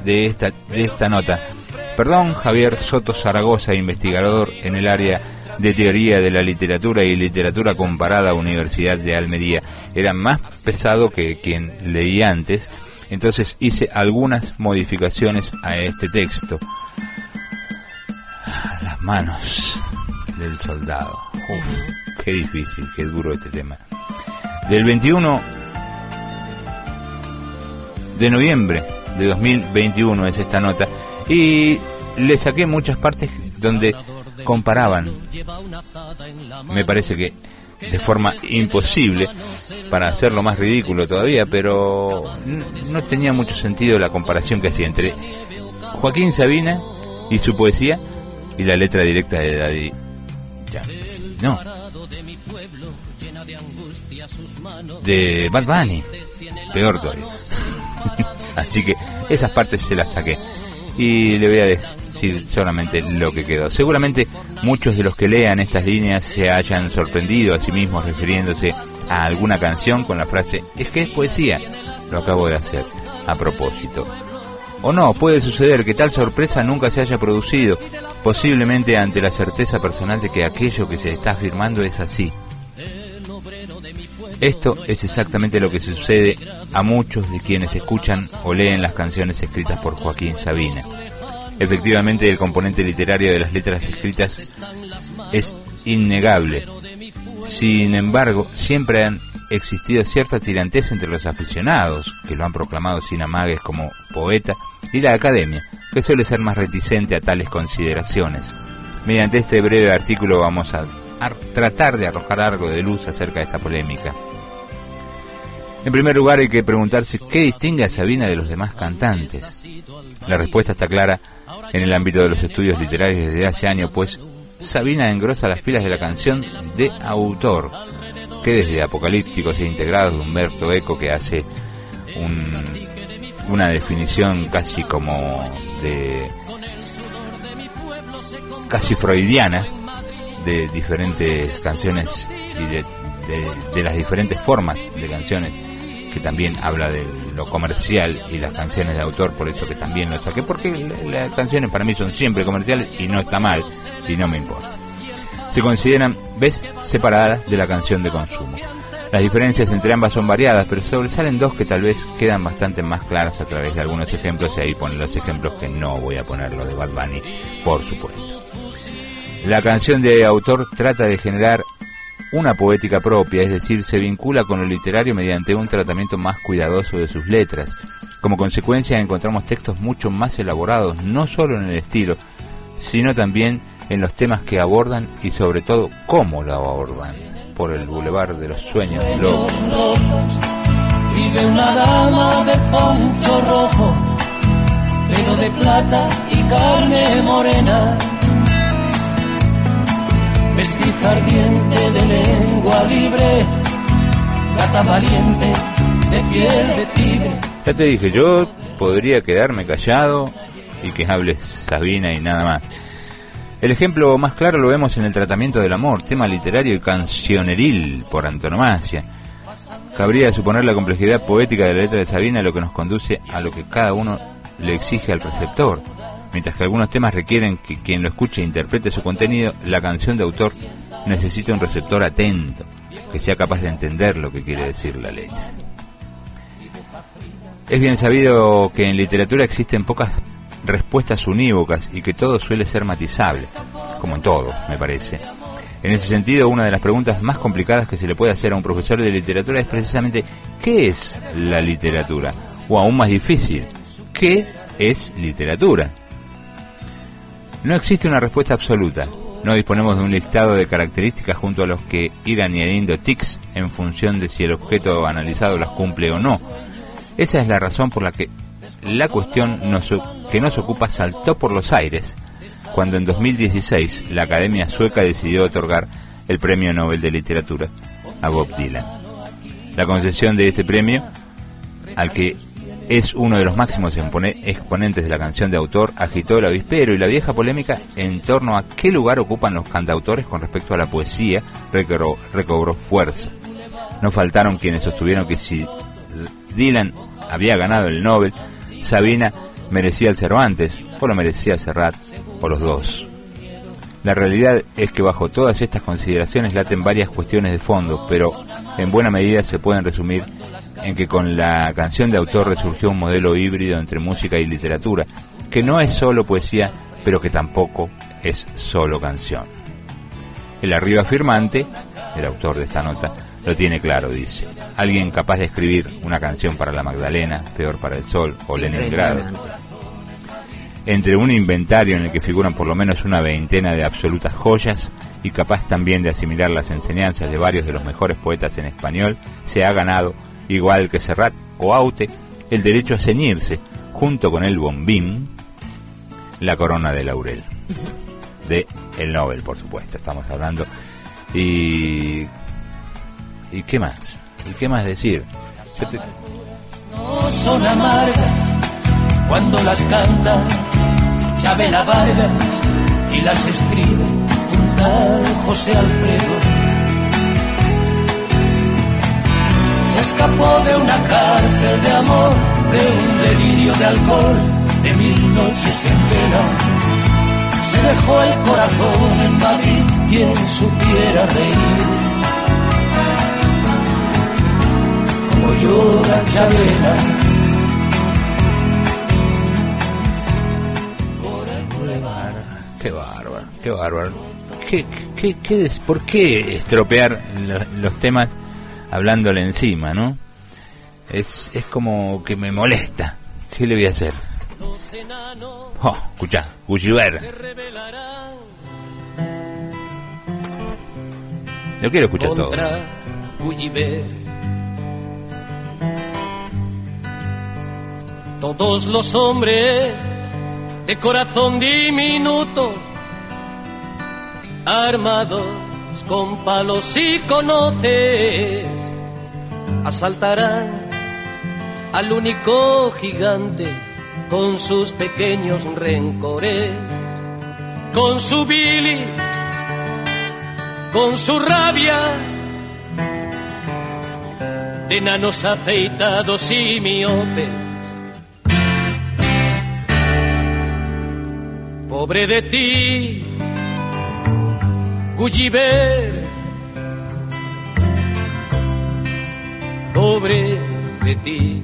de esta, de esta nota. Perdón, Javier Soto Zaragoza, investigador en el área de teoría de la literatura y literatura comparada Universidad de Almería. Era más pesado que quien leí antes, entonces hice algunas modificaciones a este texto. Las manos del soldado. Uf, qué difícil, qué duro este tema. Del 21 de noviembre de 2021 es esta nota. Y le saqué muchas partes donde comparaban. Me parece que de forma imposible para hacerlo más ridículo todavía pero no tenía mucho sentido la comparación que hacía entre Joaquín Sabina y su poesía y la letra directa de Daddy Yankee. no de Bad Bunny peor todavía Así que esas partes se las saqué. Y le voy a decir solamente lo que quedó. Seguramente muchos de los que lean estas líneas se hayan sorprendido a sí mismos refiriéndose a alguna canción con la frase, es que es poesía. Lo acabo de hacer, a propósito. O no, puede suceder que tal sorpresa nunca se haya producido, posiblemente ante la certeza personal de que aquello que se está afirmando es así. Esto es exactamente lo que sucede a muchos de quienes escuchan o leen las canciones escritas por Joaquín Sabina. Efectivamente, el componente literario de las letras escritas es innegable. Sin embargo, siempre han existido cierta tirantez entre los aficionados, que lo han proclamado sin amagues como poeta, y la academia, que suele ser más reticente a tales consideraciones. Mediante este breve artículo vamos a, tratar de arrojar algo de luz acerca de esta polémica. En primer lugar hay que preguntarse qué distingue a Sabina de los demás cantantes. La respuesta está clara en el ámbito de los estudios literarios desde hace años, pues Sabina engrosa las filas de la canción de autor, que desde Apocalípticos e Integrados de Humberto Eco, que hace un- una definición casi como de casi freudiana de diferentes canciones y de, las diferentes formas de canciones que también habla de lo comercial y las canciones de autor, por eso que también lo saqué, porque la- las canciones para mí son siempre comerciales y no está mal y no me importa. Se consideran, ves, separadas de la canción de consumo. Las diferencias entre ambas son variadas, pero sobresalen dos que tal vez quedan bastante más claras a través de algunos ejemplos, y ahí ponen los ejemplos que no voy a poner los de Bad Bunny, por supuesto. La canción de autor trata de generar una poética propia, es decir, se vincula con lo literario mediante un tratamiento más cuidadoso de sus letras. Como consecuencia encontramos textos mucho más elaborados, no solo en el estilo, sino también en los temas que abordan y sobre todo cómo lo abordan por el bulevar de los sueños locos. Vive una dama de poncho rojo, pelo de plata y carne morena. Vestiza ardiente de lengua libre, gata valiente de piel de tigre. Ya te dije, yo podría quedarme callado y que hables Sabina y nada más. El ejemplo más claro lo vemos en el tratamiento del amor, tema literario y cancioneril por antonomasia. Cabría suponer la complejidad poética de la letra de Sabina lo que nos conduce a lo que cada uno le exige al receptor. Mientras que algunos temas requieren que quien lo escuche e interprete su contenido, la canción de autor necesita un receptor atento, que sea capaz de entender lo que quiere decir la letra. Es bien sabido que en literatura existen pocas respuestas unívocas y que todo suele ser matizable, como en todo, me parece. En ese sentido, una de las preguntas más complicadas que se le puede hacer a un profesor de literatura es precisamente ¿qué es la literatura? O aún más difícil, ¿qué es literatura? No existe una respuesta absoluta. No disponemos de un listado de características junto a los que ir añadiendo tics en función de si el objeto analizado las cumple o no. Esa es la razón por la que la cuestión que nos ocupa saltó por los aires cuando en 2016 la Academia Sueca decidió otorgar el Premio Nobel de Literatura a Bob Dylan. La concesión de este premio, al que es uno de los máximos exponentes de la canción de autor, agitó el avispero y la vieja polémica en torno a qué lugar ocupan los cantautores con respecto a la poesía recobró, fuerza. No faltaron quienes sostuvieron que si Dylan había ganado el Nobel, Sabina merecía el Cervantes o lo merecía Serrat o los dos. La realidad es que bajo todas estas consideraciones laten varias cuestiones de fondo, pero en buena medida se pueden resumir en que con la canción de autor resurgió un modelo híbrido entre música y literatura, que no es solo poesía, pero que tampoco es solo canción. El arriba firmante, el autor de esta nota, lo tiene claro, dice. Alguien capaz de escribir una canción para la Magdalena, Peor para el Sol o Leningrado. Entre un inventario en el que figuran por lo menos una veintena de absolutas joyas y capaz también de asimilar las enseñanzas de varios de los mejores poetas en español, se ha ganado, igual que Serrat o Aute, el derecho a ceñirse, junto con el bombín, la corona de laurel. De el Nobel, por supuesto, estamos hablando. Y ¿Y qué más? ¿Y qué más decir? No son amargas cuando las canta Chabela Vargas y las escribe un tal José Alfredo. Escapó de una cárcel de amor, de un delirio de alcohol, de mil noches enteras. Se dejó el corazón en Madrid, quien supiera reír llora Chabela. Qué bárbaro, qué bárbaro. ¿Qué, qué, qué ¿Por qué estropear los, temas hablándole encima, no? Es, es como que me molesta. ¿Qué le voy a hacer? Oh, escucha, Gulliver. Yo quiero escuchar todo. todos los hombres de corazón diminuto, armados con palos y conoces, asaltarán al único gigante con sus pequeños rencores, con su Billy, con su rabia, de enanos afeitados y miopes. Pobre de ti, Gulliver, pobre de ti.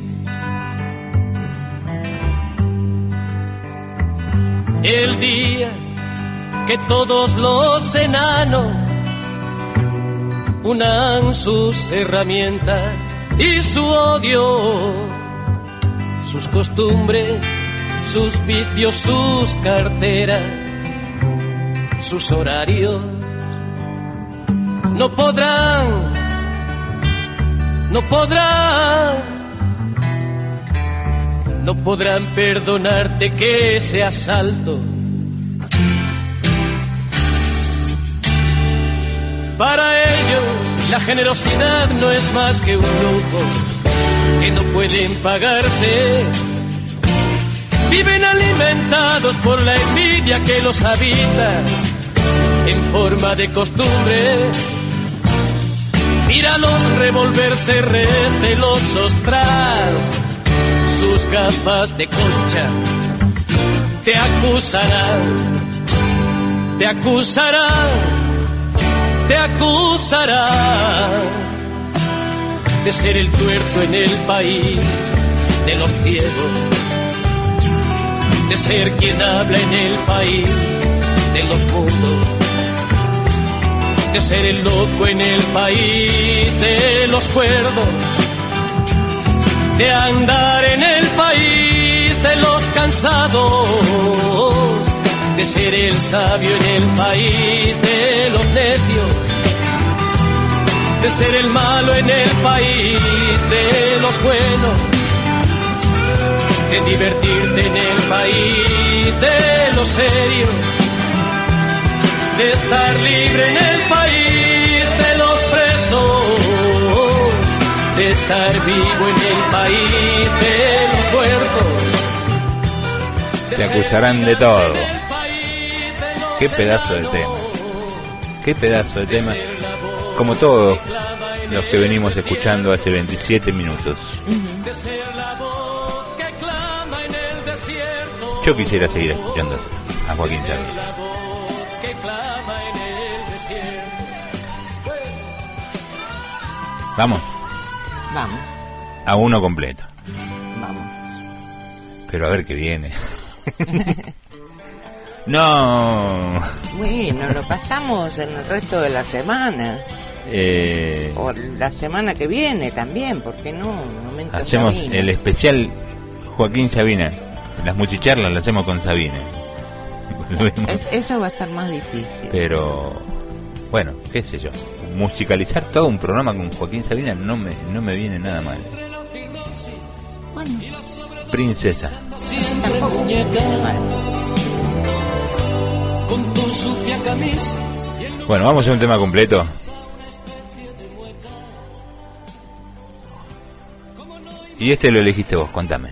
El día que todos los enanos unan sus herramientas y su odio, sus costumbres, sus vicios, sus carteras, sus horarios. No podrán, no podrán no podrán perdonarte que ese asalto Para ellos la generosidad no es más que un lujo que no pueden pagarse. Viven alimentados por la envidia que los habita en forma de costumbre. Míralos revolverse recelosos tras sus gafas de concha. Te acusarán, te acusarán te acusará de ser el tuerto en el país de los ciegos, de ser quien habla en el país de los mundos, de ser el loco en el país de los cuerdos, de andar en el país de los cansados de ser el sabio en el país de los necios, de ser el malo en el país de los buenos, de divertirte en el país de los serios, de estar libre en el país de los presos, de estar vivo en el país de los muertos. Te acusarán de todo. Qué pedazo de tema. Qué pedazo de tema. Como todos los que venimos escuchando hace 27 minutos. Yo quisiera seguir escuchando a Joaquín Chávez. Vamos. Vamos, A uno completo. vamos. Pero a ver qué viene. no. Bueno, lo pasamos en el resto de la semana. Eh, O la semana que viene también, porque no? Momento hacemos Sabina. el especial Joaquín Sabina. Las muchicharlas las hacemos con Sabina. Es- eso va a estar más difícil. Pero bueno, qué sé yo. Musicalizar todo un programa con Joaquín Sabina no me, no me viene nada mal. Bueno, Princesa. Tampoco. Bueno, vamos a un tema completo. Y este lo elegiste vos, contame.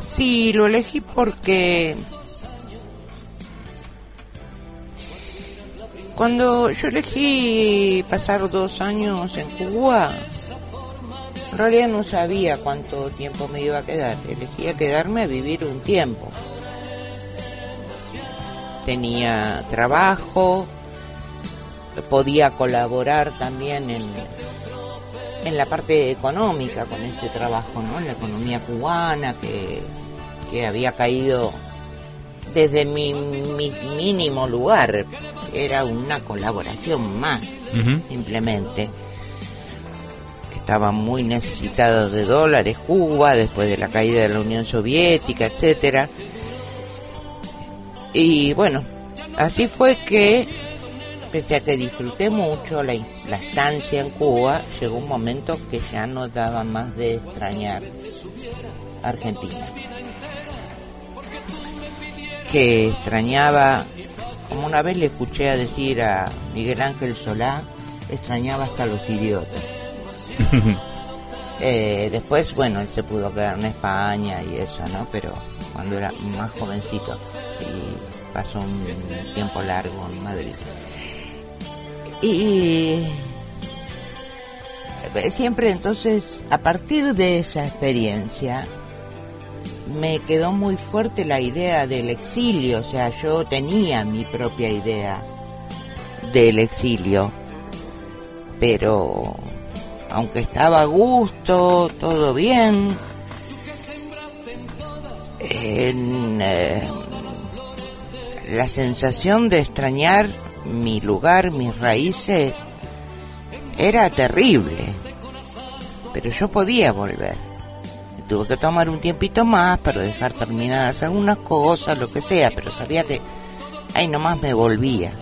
Sí, lo elegí porque cuando yo elegí pasar dos años en Cuba, en realidad no sabía cuánto tiempo me iba a quedar. Elegí quedarme a vivir un tiempo. Tenía trabajo, podía colaborar también en, en la parte económica con este trabajo, ¿no? En la economía cubana que, que había caído desde mi, mi mínimo lugar. Era una colaboración más, Ujú. simplemente. Que estaba muy necesitado de dólares Cuba después de la caída de la Unión Soviética, etcétera. Y bueno, así fue que pese a que disfruté mucho la, la estancia en Cuba, llegó un momento que ya no daba más de extrañar Argentina. Que extrañaba, como una vez le escuché a decir a Miguel Ángel Solá, extrañaba hasta los idiotas. Eh, después, bueno, él se pudo quedar en España y eso, ¿no? Pero cuando era más jovencito y pasó un tiempo largo en Madrid. Y eh, siempre entonces, a partir de esa experiencia, me quedó muy fuerte la idea del exilio, o sea, yo tenía mi propia idea del exilio, pero aunque estaba a gusto, todo bien, en, eh, la sensación de extrañar mi lugar, mis raíces, era terrible. Pero yo podía volver. Tuve que tomar un tiempito más para dejar terminadas algunas cosas, lo que sea, pero sabía que ahí nomás me volvía.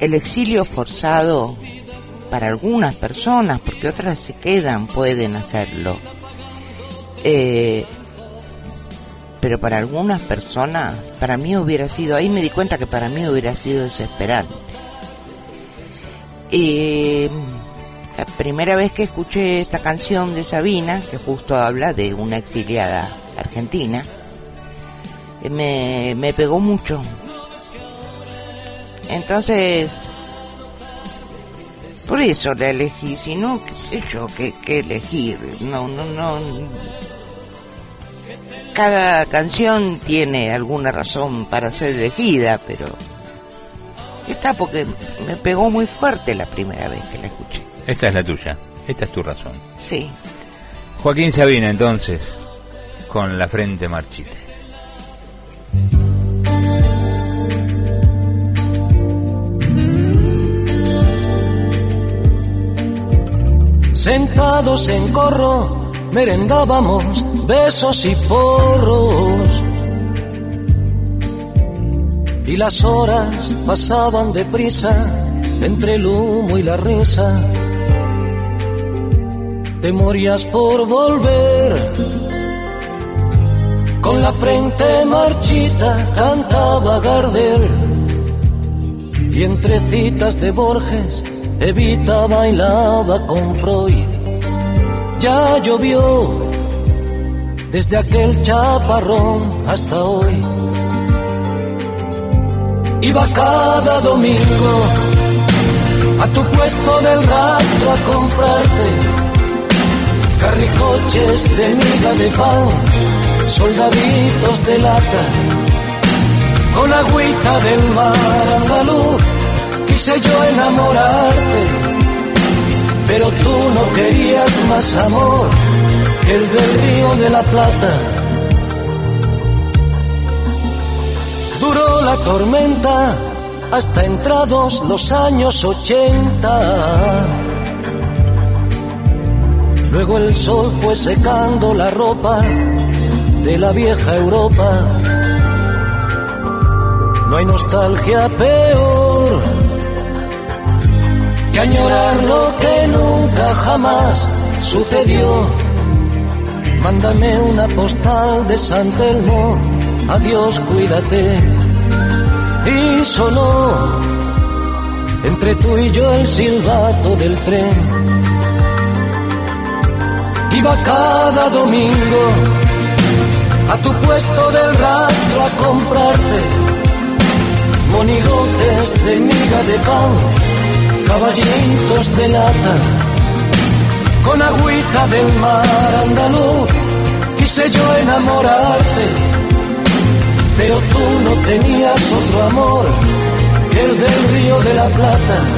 El exilio forzado para algunas personas, porque otras se quedan, pueden hacerlo. Eh, pero para algunas personas, para mí hubiera sido, ahí me di cuenta que para mí hubiera sido desesperante. Y la primera vez que escuché esta canción de Sabina, que justo habla de una exiliada argentina, eh, me, me pegó mucho. Entonces, por eso la elegí, si no, qué sé yo, qué, qué elegir. No, no, no. Cada canción tiene alguna razón para ser elegida, pero esta porque me pegó muy fuerte la primera vez que la escuché. Esta es la tuya. Esta es tu razón. Sí. Joaquín Sabina, entonces, con la frente marchita. Sentados en corro, merendábamos besos y porros. Y las horas pasaban deprisa entre el humo y la risa. Te por volver. Con la frente marchita cantaba Gardel. Y entre citas de Borges, Evita bailaba con Freud. Ya llovió desde aquel chaparrón hasta hoy. Iba cada domingo a tu puesto del rastro a comprarte carricoches de miga de pan, soldaditos de lata, con agüita del mar andaluz quise yo enamorarte, pero tú no querías más amor que el del río de la Plata. Duró la tormenta hasta entrados los años ochenta. Luego el sol fue secando la ropa de la vieja Europa. No hay nostalgia peor que añorar lo que nunca jamás sucedió. Mándame una postal de San Telmo, adiós, cuídate. Y sonó entre tú y yo el silbato del tren. Iba cada domingo a tu puesto del rastro a comprarte monigotes de miga de pan caballitos de lata, con agüita del mar andaluz, quise yo enamorarte, pero tú no tenías otro amor que el del río de la Plata.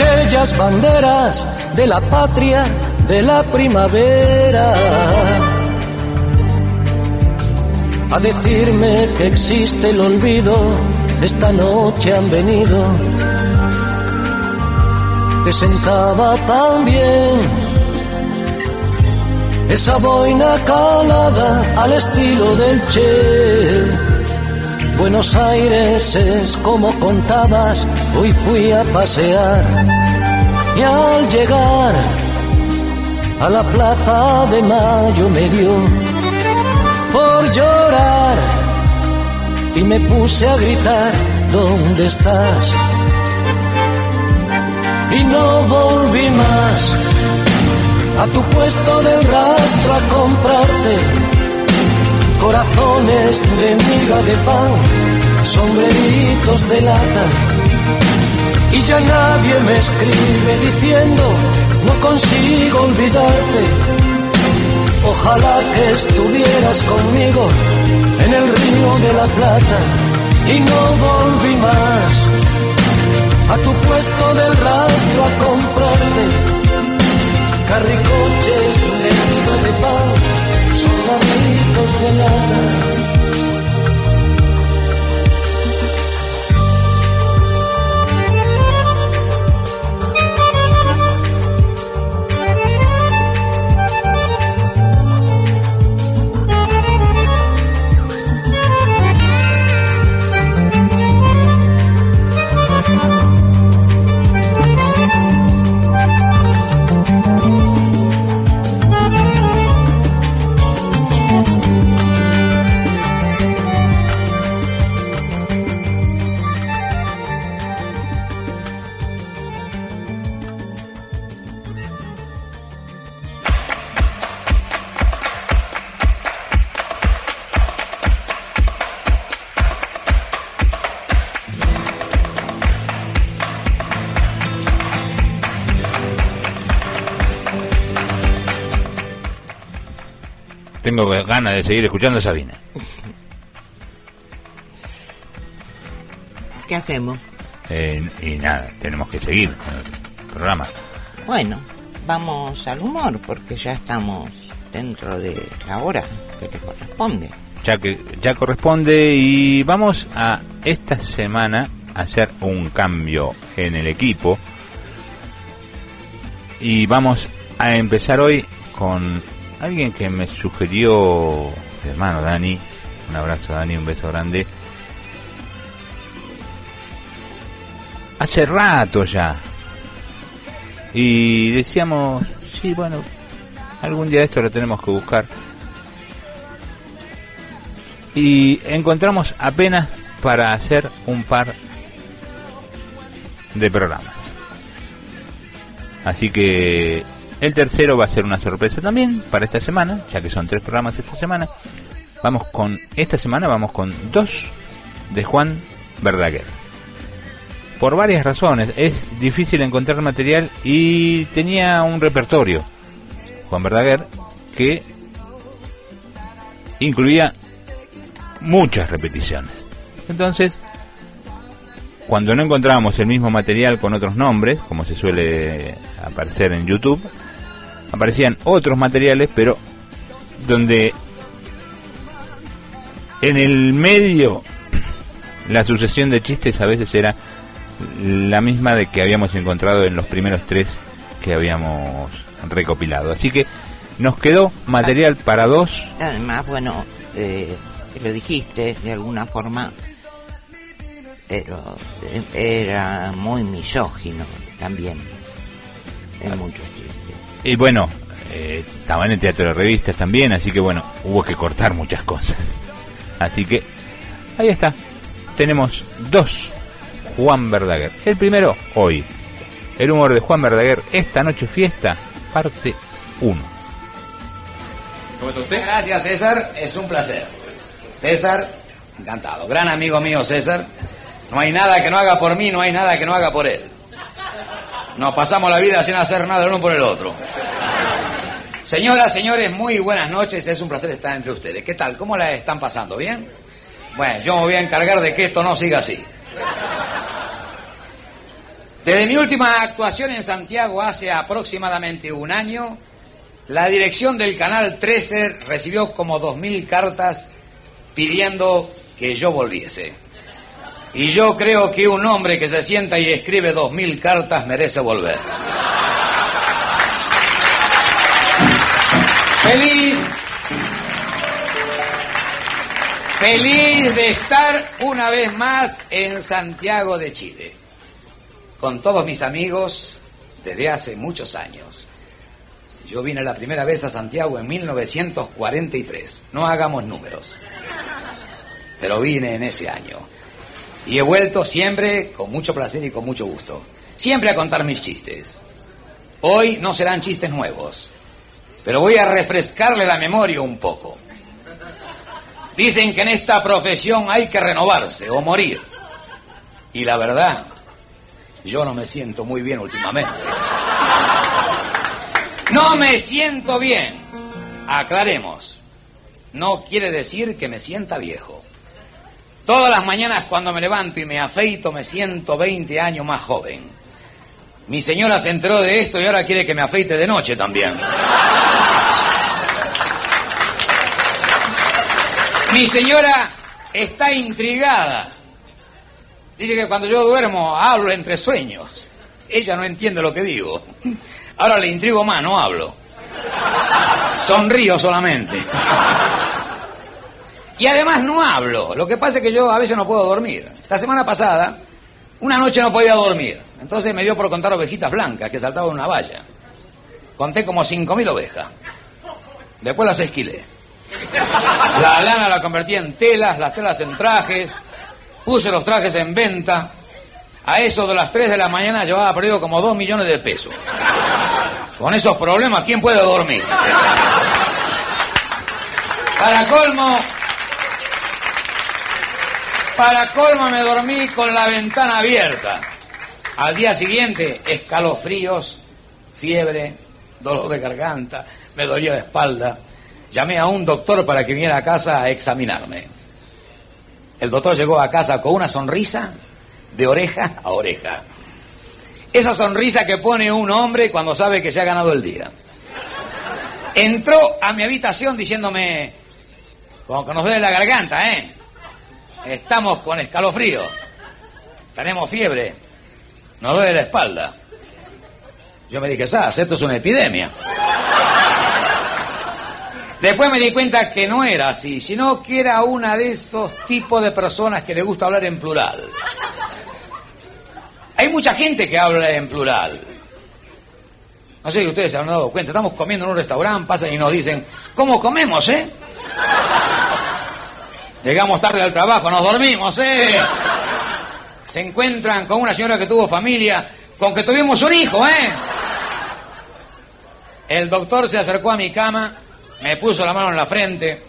Aquellas banderas de la patria de la primavera. A decirme que existe el olvido, esta noche han venido. Te sentaba tan bien esa boina calada al estilo del Che. Buenos Aires es como contabas, hoy fui a pasear y al llegar a la plaza de Mayo me dio por llorar y me puse a gritar, ¿dónde estás? Y no volví más a tu puesto del rastro a comprarte corazones de miga de pan, sombreritos de lata. Y ya nadie me escribe diciendo, no consigo olvidarte. Ojalá que estuvieras conmigo en el río de la Plata y no volví más a tu puesto del rastro a comprarte carricoches dentro de pan, soldaditos de lata. Tengo ganas de seguir escuchando a Sabina. ¿Qué hacemos? Eh, y nada, tenemos que seguir con el programa. Bueno, vamos al humor porque ya estamos dentro de la hora que le corresponde. Ya que ya corresponde y vamos a esta semana hacer un cambio en el equipo y vamos a empezar hoy con alguien que me sugirió mi hermano Dani, un abrazo Dani, un beso grande. Hace rato ya. Y decíamos, sí, bueno, algún día esto lo tenemos que buscar. Y encontramos apenas para hacer un par de programas. Así que el tercero va a ser una sorpresa también para esta semana, ya que son tres programas esta semana. Vamos con, esta semana vamos con dos de Juan Verdaguer. Por varias razones, es difícil encontrar material y tenía un repertorio, Juan Verdaguer, que incluía muchas repeticiones. Entonces, cuando no encontrábamos el mismo material con otros nombres, como se suele aparecer en YouTube, aparecían otros materiales, pero donde en el medio la sucesión de chistes a veces era la misma de que habíamos encontrado en los primeros tres que habíamos recopilado. Así que nos quedó material para dos. Además, bueno, eh, lo dijiste de alguna forma, pero era muy misógino también en muchos chistes. Y bueno, eh, estaba en el teatro de revistas también, así que bueno, hubo que cortar muchas cosas. Así que ahí está. Tenemos dos Juan Verdaguer. El primero, hoy. El humor de Juan Verdaguer, esta noche fiesta, parte 1. ¿Cómo está usted? Gracias, César. Es un placer. César, encantado. Gran amigo mío, César. No hay nada que no haga por mí, no hay nada que no haga por él. Nos pasamos la vida sin hacer nada el uno por el otro. Señoras, señores, muy buenas noches. Es un placer estar entre ustedes. ¿Qué tal? ¿Cómo la están pasando? ¿Bien? Bueno, yo me voy a encargar de que esto no siga así. Desde mi última actuación en Santiago hace aproximadamente un año, la dirección del canal 13 recibió como 2.000 cartas pidiendo que yo volviese. Y yo creo que un hombre que se sienta y escribe 2.000 cartas merece volver. Feliz. Feliz de estar una vez más en Santiago de Chile. Con todos mis amigos desde hace muchos años. Yo vine la primera vez a Santiago en 1943. No hagamos números. Pero vine en ese año. Y he vuelto siempre con mucho placer y con mucho gusto. Siempre a contar mis chistes. Hoy no serán chistes nuevos, pero voy a refrescarle la memoria un poco. Dicen que en esta profesión hay que renovarse o morir. Y la verdad, yo no me siento muy bien últimamente. No me siento bien. Aclaremos. No quiere decir que me sienta viejo. Todas las mañanas cuando me levanto y me afeito me siento 20 años más joven. Mi señora se enteró de esto y ahora quiere que me afeite de noche también. Mi señora está intrigada. Dice que cuando yo duermo hablo entre sueños. Ella no entiende lo que digo. Ahora le intrigo más, no hablo. Sonrío solamente. Y además no hablo. Lo que pasa es que yo a veces no puedo dormir. La semana pasada, una noche no podía dormir. Entonces me dio por contar ovejitas blancas que saltaban una valla. Conté como cinco mil ovejas. Después las esquilé. La lana la convertí en telas, las telas en trajes. Puse los trajes en venta. A eso de las 3 de la mañana llevaba perdido como 2 millones de pesos. Con esos problemas, ¿quién puede dormir? Para colmo, para colmo me dormí con la ventana abierta. Al día siguiente, escalofríos, fiebre, dolor de garganta, me dolía la espalda. Llamé a un doctor para que viniera a casa a examinarme. El doctor llegó a casa con una sonrisa de oreja a oreja. Esa sonrisa que pone un hombre cuando sabe que se ha ganado el día. Entró a mi habitación diciéndome, como que nos duele la garganta, ¿eh? Estamos con escalofrío, tenemos fiebre, nos duele la espalda. Yo me dije, ¿sabes? Esto es una epidemia. Después me di cuenta que no era así, sino que era una de esos tipos de personas que le gusta hablar en plural. Hay mucha gente que habla en plural. No sé si ustedes se han dado cuenta. Estamos comiendo en un restaurante, pasan y nos dicen, ¿cómo comemos, eh? Llegamos tarde al trabajo, nos dormimos, eh. Se encuentran con una señora que tuvo familia, con que tuvimos un hijo, eh. El doctor se acercó a mi cama, me puso la mano en la frente,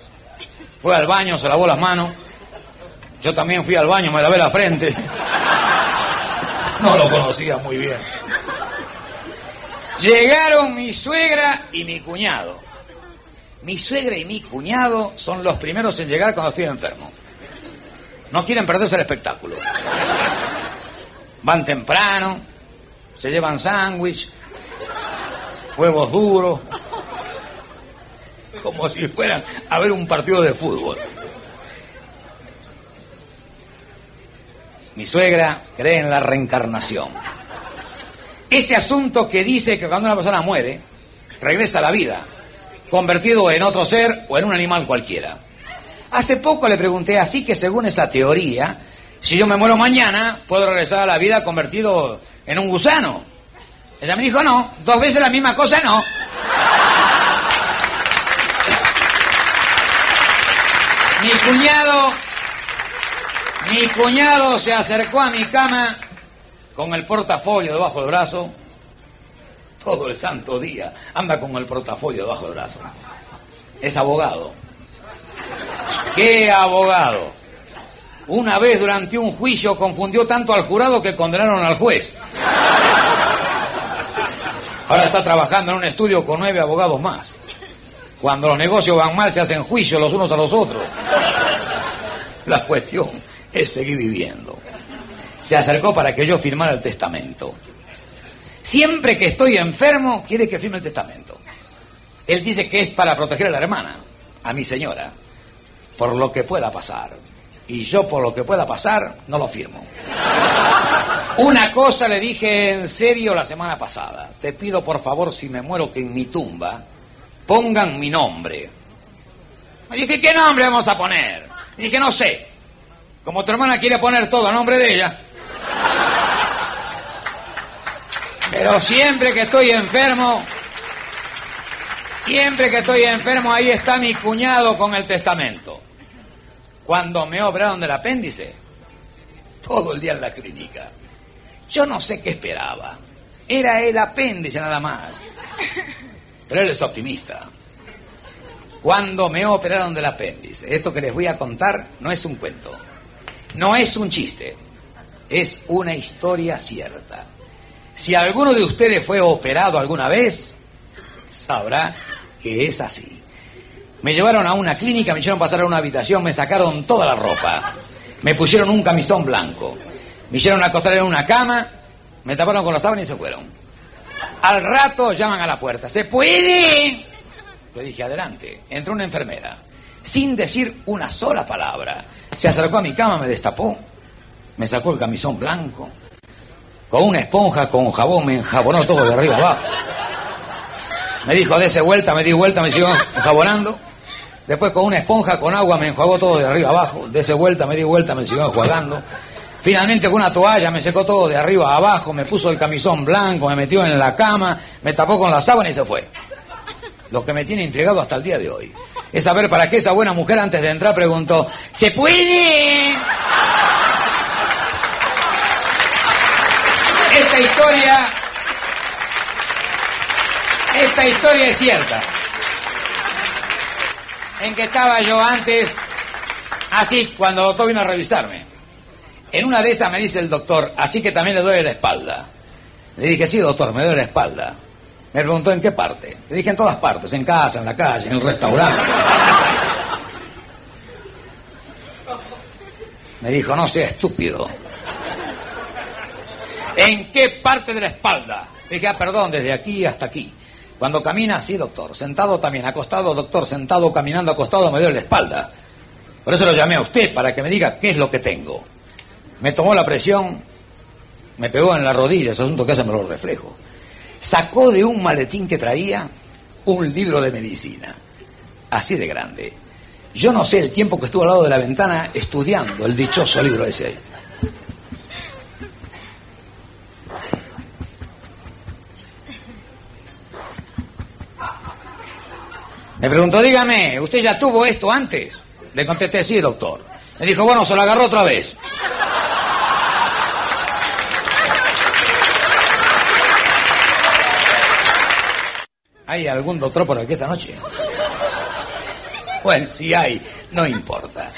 fue al baño, se lavó las manos. Yo también fui al baño, me lavé la frente. No lo conocía muy bien. Llegaron mi suegra y mi cuñado. Mi suegra y mi cuñado son los primeros en llegar cuando estoy enfermo. No quieren perderse el espectáculo. Van temprano, se llevan sándwich, huevos duros, como si fueran a ver un partido de fútbol. Mi suegra cree en la reencarnación. Ese asunto que dice que cuando una persona muere, regresa a la vida, convertido en otro ser o en un animal cualquiera. Hace poco le pregunté así que según esa teoría, si yo me muero mañana, puedo regresar a la vida convertido en un gusano. Ella me dijo, no, dos veces la misma cosa no. Mi cuñado mi cuñado se acercó a mi cama con el portafolio debajo del brazo. Todo el santo día anda con el portafolio debajo del brazo. Es abogado. ¿Qué abogado? Una vez durante un juicio confundió tanto al jurado que condenaron al juez. Ahora está trabajando en un estudio con nueve abogados más. Cuando los negocios van mal se hacen juicios los unos a los otros. La cuestión es seguir viviendo. Se acercó para que yo firmara el testamento. Siempre que estoy enfermo, quiere que firme el testamento. Él dice que es para proteger a la hermana, a mi señora, por lo que pueda pasar. Y yo por lo que pueda pasar, no lo firmo. Una cosa le dije en serio la semana pasada. Te pido por favor, si me muero, que en mi tumba pongan mi nombre. Me dije, ¿qué nombre vamos a poner? dije, no sé. Como tu hermana quiere poner todo a nombre de ella. Pero siempre que estoy enfermo, siempre que estoy enfermo, ahí está mi cuñado con el testamento. Cuando me operaron del apéndice, todo el día en la clínica. Yo no sé qué esperaba. Era el apéndice nada más. Pero él es optimista. Cuando me operaron del apéndice, esto que les voy a contar no es un cuento. No es un chiste, es una historia cierta. Si alguno de ustedes fue operado alguna vez, sabrá que es así. Me llevaron a una clínica, me hicieron pasar a una habitación, me sacaron toda la ropa. Me pusieron un camisón blanco. Me hicieron acostar en una cama, me taparon con la sábana y se fueron. Al rato llaman a la puerta. ¿Se puede? Le dije, adelante. Entró una enfermera, sin decir una sola palabra. Se acercó a mi cama, me destapó, me sacó el camisón blanco, con una esponja, con jabón, me enjabonó todo de arriba abajo. Me dijo, dése vuelta, me di vuelta, me siguió enjabonando. Después con una esponja, con agua, me enjuagó todo de arriba abajo. Dese vuelta, me di vuelta, me siguió enjuagando. Finalmente con una toalla me secó todo de arriba abajo, me puso el camisón blanco, me metió en la cama, me tapó con la sábana y se fue. Lo que me tiene intrigado hasta el día de hoy es saber para qué esa buena mujer antes de entrar preguntó, ¿se puede? Esta historia, esta historia es cierta. En que estaba yo antes, así, cuando el doctor vino a revisarme. En una de esas me dice el doctor, así que también le duele la espalda. Le dije, sí, doctor, me duele la espalda. Me preguntó en qué parte. Le dije en todas partes, en casa, en la calle, en el restaurante. Me dijo, no sea estúpido. ¿En qué parte de la espalda? Dije, ah, perdón, desde aquí hasta aquí. Cuando camina, sí, doctor. Sentado también, acostado, doctor. Sentado, caminando, acostado, me duele la espalda. Por eso lo llamé a usted, para que me diga qué es lo que tengo. Me tomó la presión, me pegó en la rodilla, ese asunto que hace me lo reflejo. Sacó de un maletín que traía un libro de medicina, así de grande. Yo no sé el tiempo que estuvo al lado de la ventana estudiando el dichoso libro ese. Me preguntó, dígame, ¿usted ya tuvo esto antes? Le contesté, sí, doctor. Me dijo, bueno, se lo agarró otra vez. ¿Hay algún doctor por aquí esta noche? Bueno, si hay, no importa.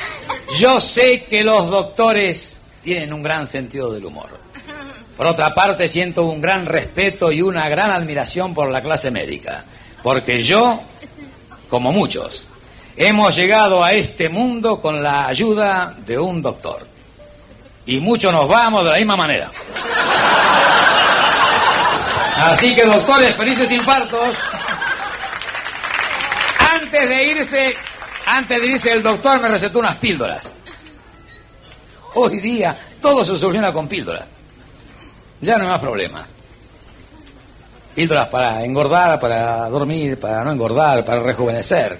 Yo sé que los doctores tienen un gran sentido del humor. Por otra parte, siento un gran respeto y una gran admiración por la clase médica. Porque yo, como muchos, hemos llegado a este mundo con la ayuda de un doctor. Y muchos nos vamos de la misma manera. Así que, doctores, felices infartos. Antes de irse, antes de irse el doctor me recetó unas píldoras. Hoy día todo se soluciona con píldoras. Ya no hay más problema. Píldoras para engordar, para dormir, para no engordar, para rejuvenecer.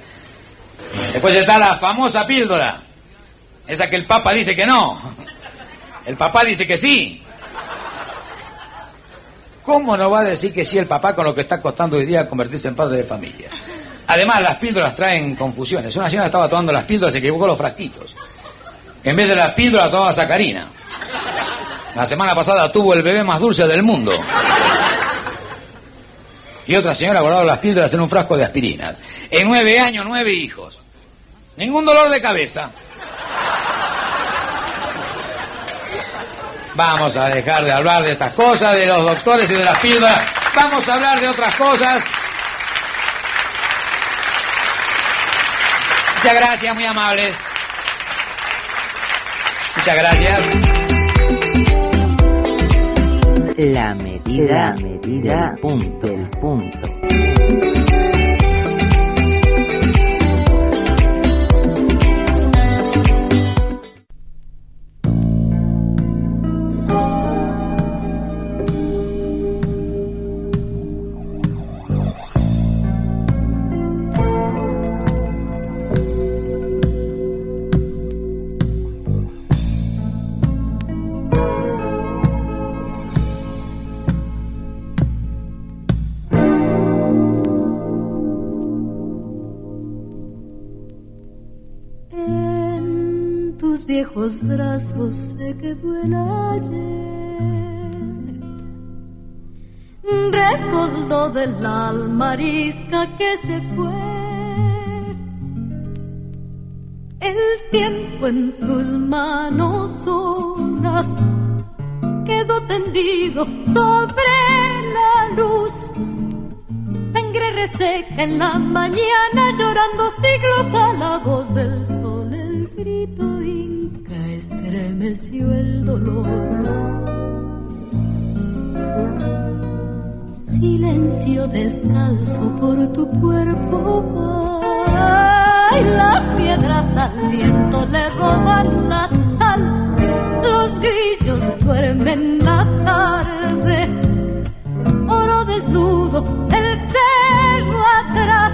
Después está la famosa píldora. Esa que el Papa dice que no. El papá dice que sí. ¿Cómo no va a decir que sí el papá con lo que está costando hoy día convertirse en padre de familia? Además, las píldoras traen confusiones. Una señora estaba tomando las píldoras y se equivocó los frasquitos. En vez de las píldoras tomaba sacarina. La semana pasada tuvo el bebé más dulce del mundo. Y otra señora ha guardado las píldoras en un frasco de aspirinas. En nueve años, nueve hijos. Ningún dolor de cabeza. Vamos a dejar de hablar de estas cosas, de los doctores y de las píldoras. Vamos a hablar de otras cosas. Muchas gracias, muy amables. Muchas gracias. La medida, del punto. Del punto. Viejos brazos se quedó el ayer. Rescoldo del alma arisca que se fue. El tiempo en tus manos solas quedó tendido sobre la luz. Sangre reseca en la mañana, llorando siglos a la voz del sol. El grito estremeció el dolor. Silencio descalzo por tu cuerpo y las piedras al viento le roban la sal. Los grillos duermen la tarde oro desnudo, el cerro atrás.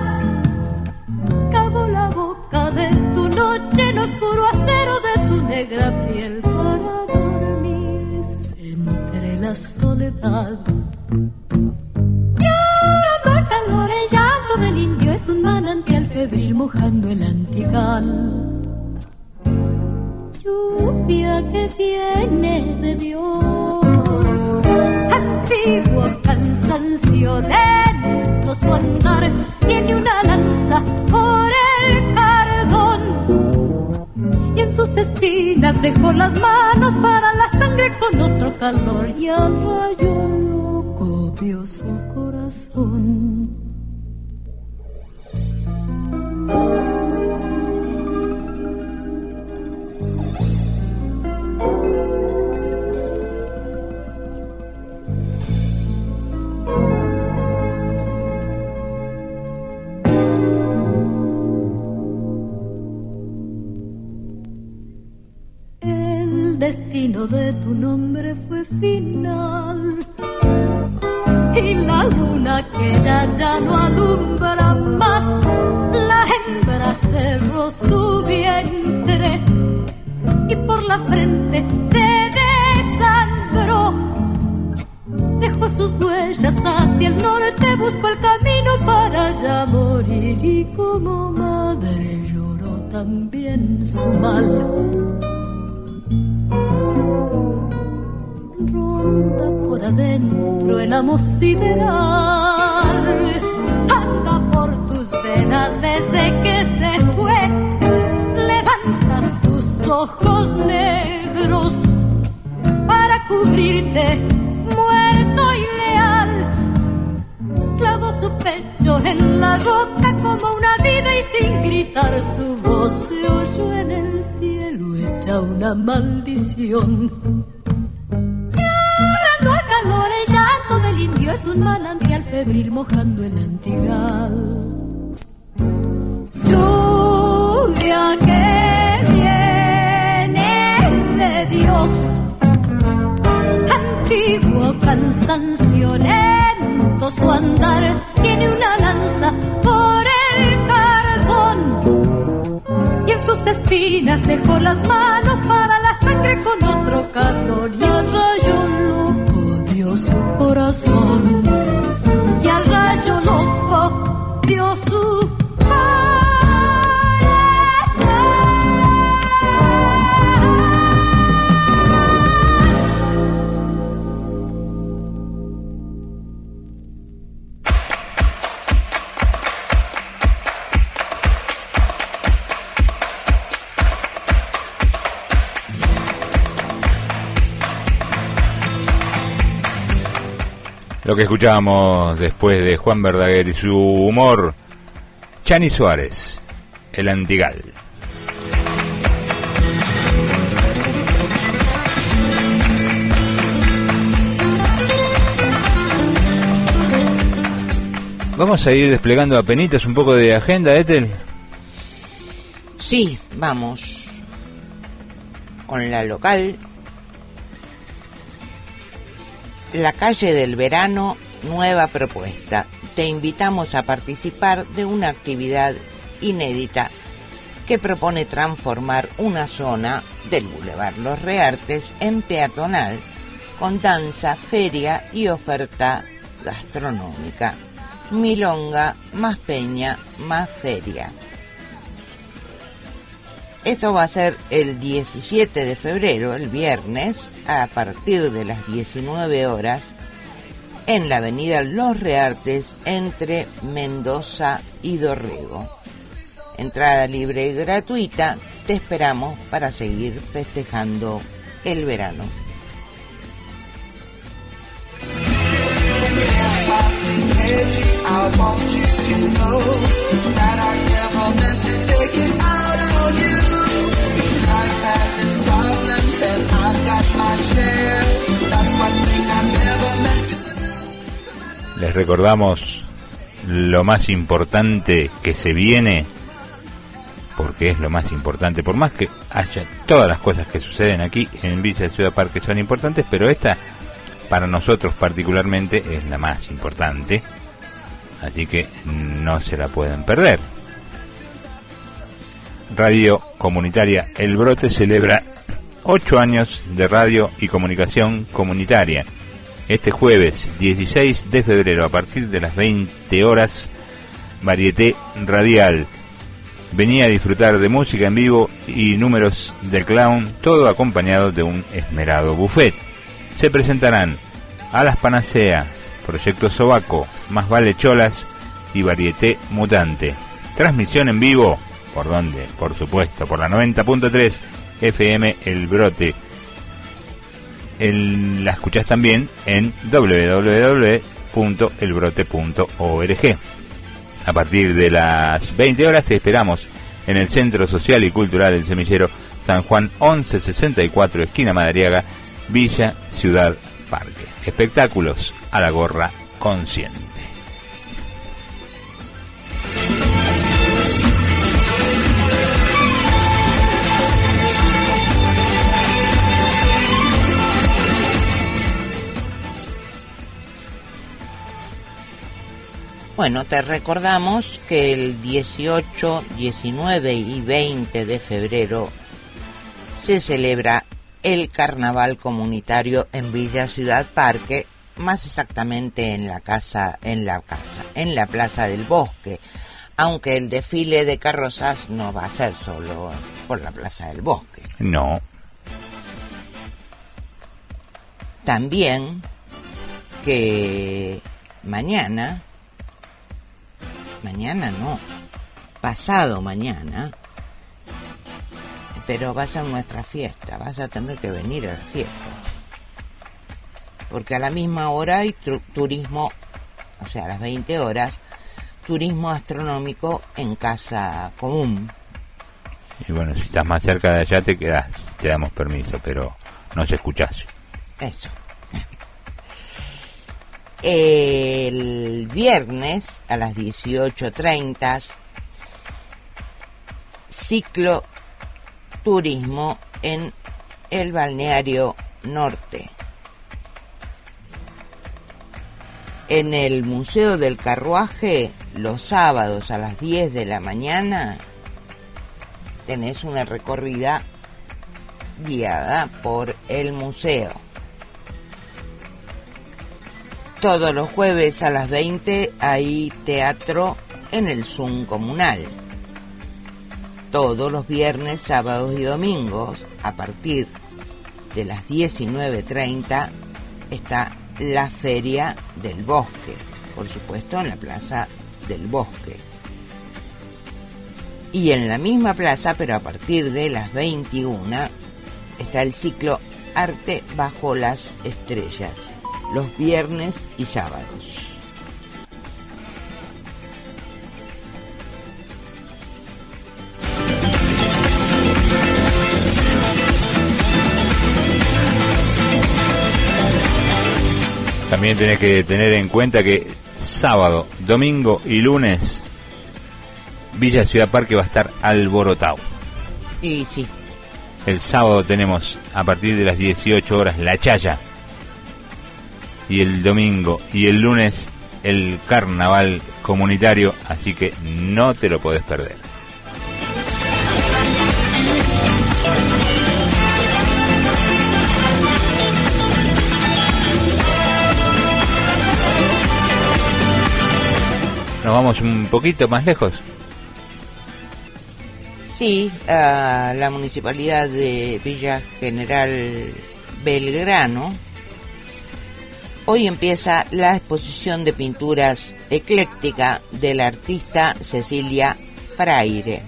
Cabo la boca de tu noche, la soledad. Llorando el calor, el llanto del indio es un manantial febril mojando el antigal lluvia que viene de Dios. Antiguo cansancio lento su andar, tiene una lanza por sus espinas dejó las manos para la sangre con otro calor. Y al rayo loco su corazón. Destino de tu nombre fue final. Y la luna que ya, ya no alumbra más, la hembra cerró su vientre y por la frente se desangró. Dejó sus huellas hacia el norte, buscó el camino para ya morir y como madre lloró también su mal. Ronda por adentro el amo sideral. Anda por tus venas desde que se fue. Levanta sus ojos negros para cubrirte, muerto y leal. Clavó su pecho en la roca como una vida y sin gritar su voz se oyó en el cielo hecha una maldición. El llanto del indio es un manantial febril mojando el antigal. Lluvia que viene de Dios, antiguo cansancio lento su andar, tiene una lanza por el cardón y en sus espinas dejó las manos para la sangre con otro calor y al corazón. Y al rayo loco dio Lo que escuchábamos después de Juan Verdaguer y su humor, Chani Suárez, el Antigal. Vamos a ir desplegando a penitas un poco de agenda, Ethel. Sí, vamos. Con la local. La calle del verano, nueva propuesta. Te invitamos a participar de una actividad inédita que propone transformar una zona del Boulevard Los Reartes en peatonal con danza, feria y oferta gastronómica. Milonga, más peña, más feria. Esto va a ser el 17 de febrero, el viernes, a partir de las 19 horas, en la avenida Los Reartes, entre Mendoza y Dorrego. Entrada libre y gratuita, te esperamos para seguir festejando el verano. Les recordamos lo más importante que se viene, porque es lo más importante, por más que haya todas las cosas que suceden aquí en Villa de Ciudad Parque son importantes, pero esta para nosotros particularmente es la más importante, así que no se la pueden perder. Radio Comunitaria El Brote celebra 8 años de radio y comunicación comunitaria este jueves 16 de febrero a partir de las 20 horas, Varieté Radial. Venía a disfrutar de música en vivo y números de clown, todo acompañado de un esmerado buffet. Se presentarán a las Panacea, Proyecto Sobaco, Más Vale Cholas y Varieté Mutante. Transmisión en vivo, ¿por dónde? Por supuesto, por la 90.3 FM El Brote la escuchas también en www.elbrote.org. A partir de las 20 horas te esperamos en el Centro Social y Cultural del Semillero San Juan 1164, esquina Madariaga, Villa Ciudad Parque. Espectáculos a la gorra consciente. Bueno, te recordamos que el 18, 19 y 20 de febrero se celebra el carnaval comunitario en Villa Ciudad Parque, más exactamente en la casa, en la casa, en la Plaza del Bosque, aunque el desfile de carrozas no va a ser solo por la Plaza del Bosque. No. También que mañana mañana no, pasado mañana, pero vas a nuestra fiesta, vas a tener que venir a la fiesta. Porque a la misma hora hay turismo, o sea, a las 20 horas, turismo astronómico en casa común. Y bueno, si estás más cerca de allá te quedas, te damos permiso, pero no se escuchás. Eso. El viernes a las 18.30, ciclo turismo en el balneario norte. En el Museo del Carruaje, los sábados a las 10 de la mañana, tenés una recorrida guiada por el museo. Todos los jueves a las 20 hay teatro en el Zoom comunal. Todos los viernes, sábados y domingos, a partir de las 19.30, está la Feria del Bosque, por supuesto en la Plaza del Bosque. Y en la misma plaza, pero a partir de las 21, está el ciclo Arte bajo las Estrellas los viernes y sábados. También tenés que tener en cuenta que sábado, domingo y lunes Villa Ciudad Parque va a estar alborotado. Y sí. El sábado tenemos a partir de las 18 horas La Chaya y el domingo y el lunes el carnaval comunitario, así que no te lo podés perder. Nos vamos un poquito más lejos. Sí, a la municipalidad de Villa General Belgrano Hoy empieza la exposición de pinturas ecléctica de la artista Cecilia Fraire.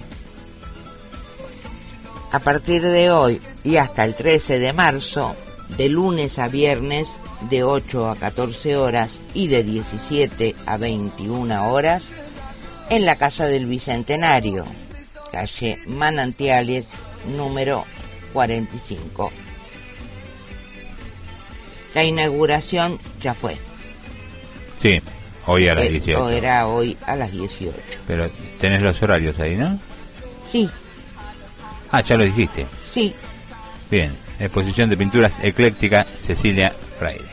A partir de hoy y hasta el 13 de marzo, de lunes a viernes, de 8 a 14 horas y de 17 a 21 horas, en la Casa del Bicentenario, calle Manantiales número 45. La inauguración ya fue. Sí, hoy a las eh, 18. O era hoy a las 18. Pero tenés los horarios ahí, ¿no? Sí. Ah, ya lo dijiste. Sí. Bien, exposición de pinturas ecléctica Cecilia Fraile.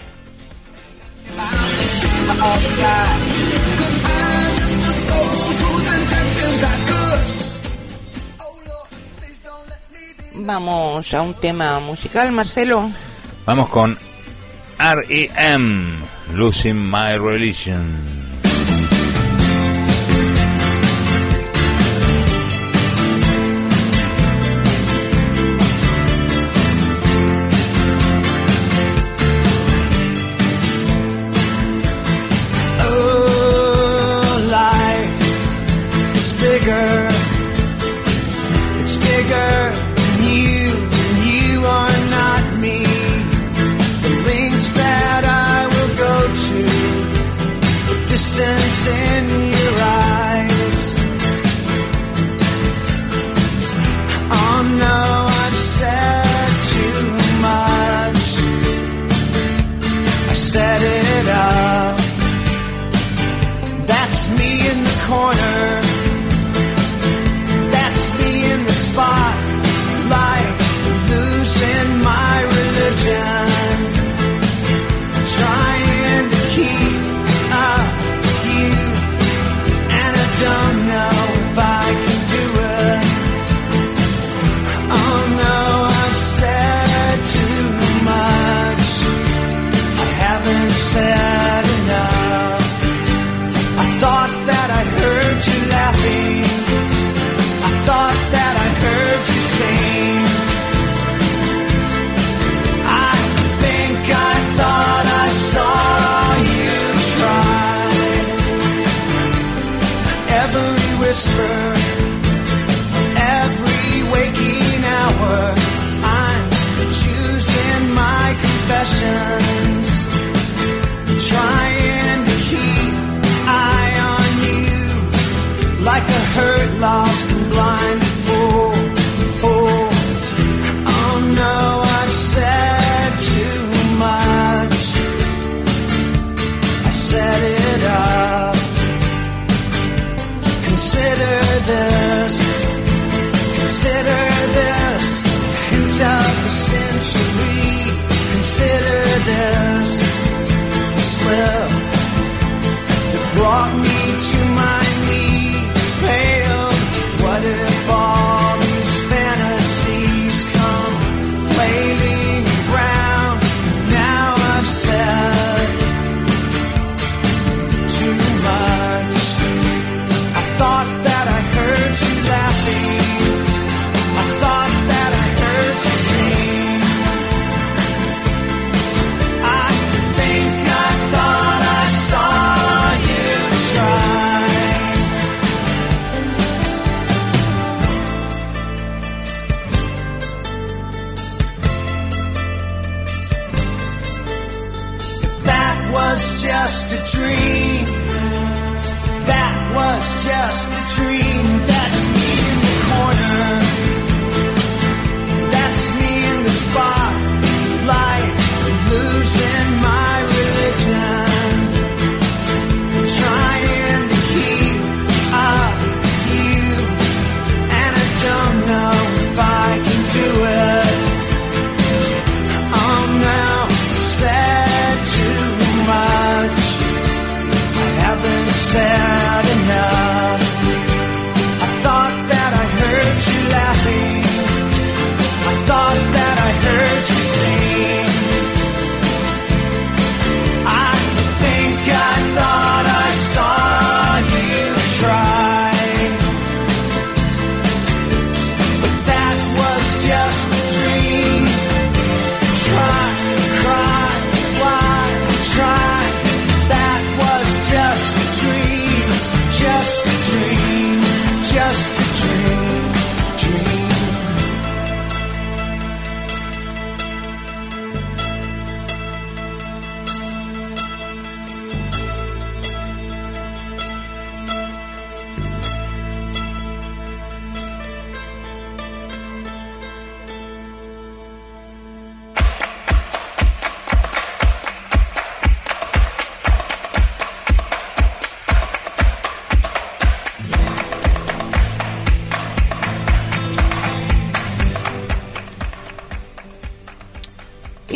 Vamos a un tema musical, Marcelo. Vamos con R.E.M. Losing My Religion.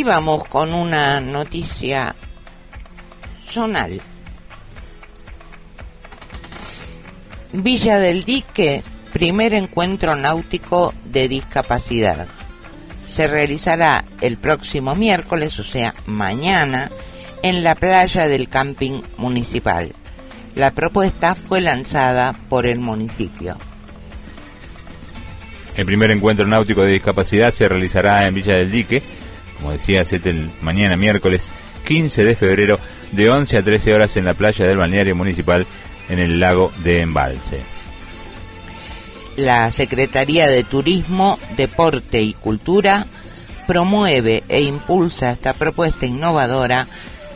Vamos con una noticia zonal. Villa del Dique, primer encuentro náutico de discapacidad. Se realizará el próximo miércoles, o sea, mañana, en la playa del camping municipal. La propuesta fue lanzada por el municipio. El primer encuentro náutico de discapacidad se realizará en Villa del Dique, como decía, mañana miércoles 15 de febrero de 11 a 13 horas en la playa del balneario municipal en el lago de Embalse. La Secretaría de Turismo, Deporte y Cultura promueve e impulsa esta propuesta innovadora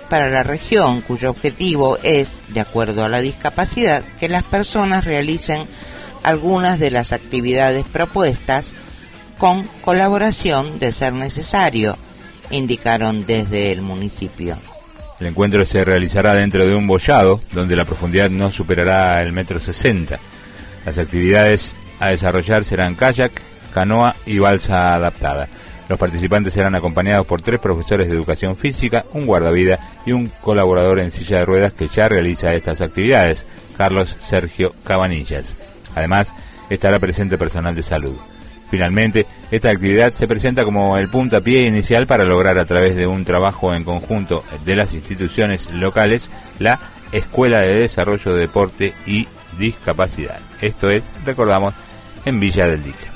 para la región cuyo objetivo es, de acuerdo a la discapacidad, que las personas realicen algunas de las actividades propuestas con colaboración de ser necesario, indicaron desde el municipio. El encuentro se realizará dentro de un bollado donde la profundidad no superará el metro sesenta. Las actividades a desarrollar serán kayak, canoa y balsa adaptada. Los participantes serán acompañados por tres profesores de educación física, un guardavida y un colaborador en silla de ruedas que ya realiza estas actividades, Carlos Sergio Cabanillas. Además, estará presente personal de salud. Finalmente, esta actividad se presenta como el puntapié inicial para lograr a través de un trabajo en conjunto de las instituciones locales la Escuela de Desarrollo de Deporte y Discapacidad. Esto es, recordamos, en Villa del Dique.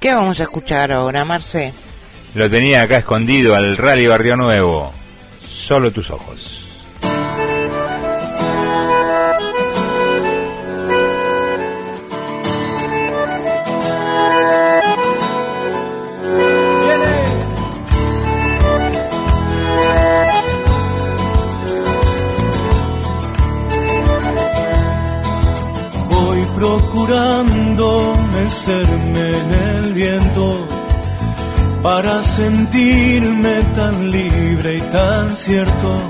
¿Qué vamos a escuchar ahora, Marce? Lo tenía acá escondido al Rally Barrio Nuevo. Solo tus ojos. Voy procurando mecerme en el viento para sentirme tan libre y tan cierto.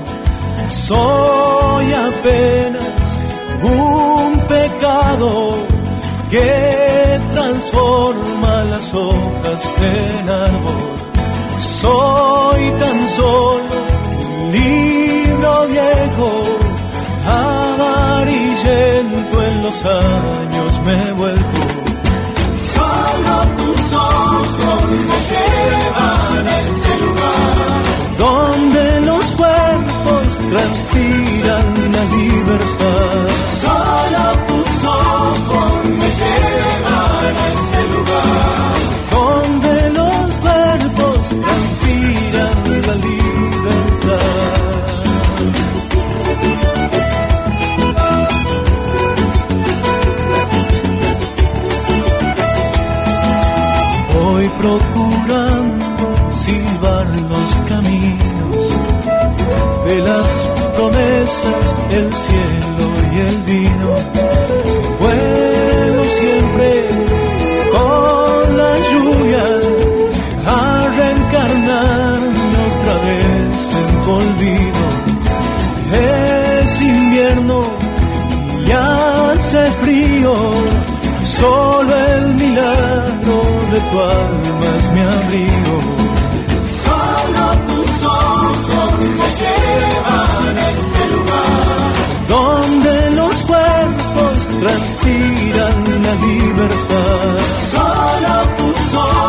Soy apenas un pecado que transforma las hojas en árbol. Soy tan solo un libro viejo, amarillento en los años me he vuelto. Transpiran la libertad. Solo tus ojos me llevan a ese lugar procurando silbar los caminos de las promesas, el cielo y el vino. Vuelo siempre con la lluvia a reencarnarme otra vez en tu olvido. Es invierno y hace frío, solo el milagro de tu alma es mi abrigo. Solo tus ojos me llevan a ese lugar donde los cuerpos transpiran la libertad. Solo tus ojos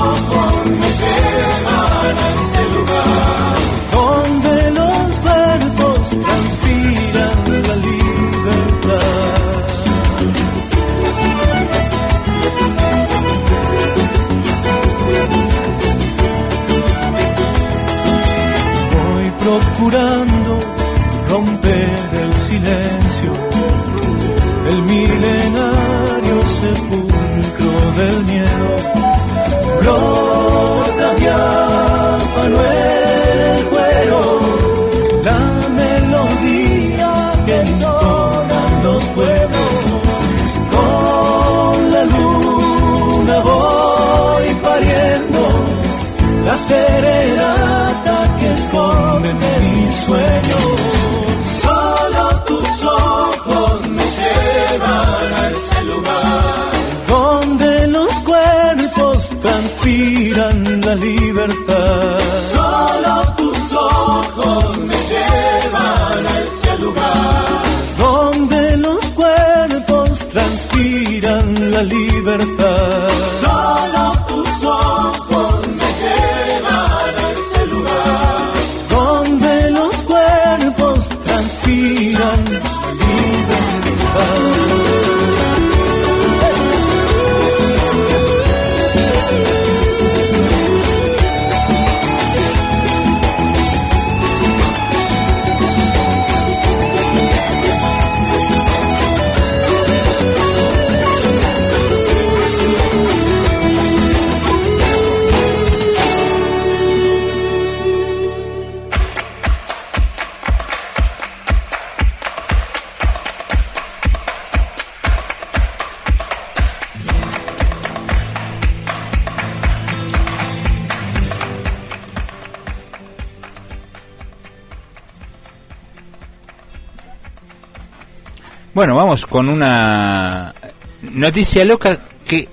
Procurando romper el silencio, el milenario sepulcro del miedo. Brota diáfano el cuero, la melodía que entonan los pueblos. Con la luna voy pariendo la serenata esconden de mis sueños. Solo tus ojos nos llevan a ese lugar donde los cuerpos transpiran la libertad. Solo tus ojos me llevan a ese lugar donde los cuerpos transpiran la libertad. Solo tus ojos vamos con una noticia loca que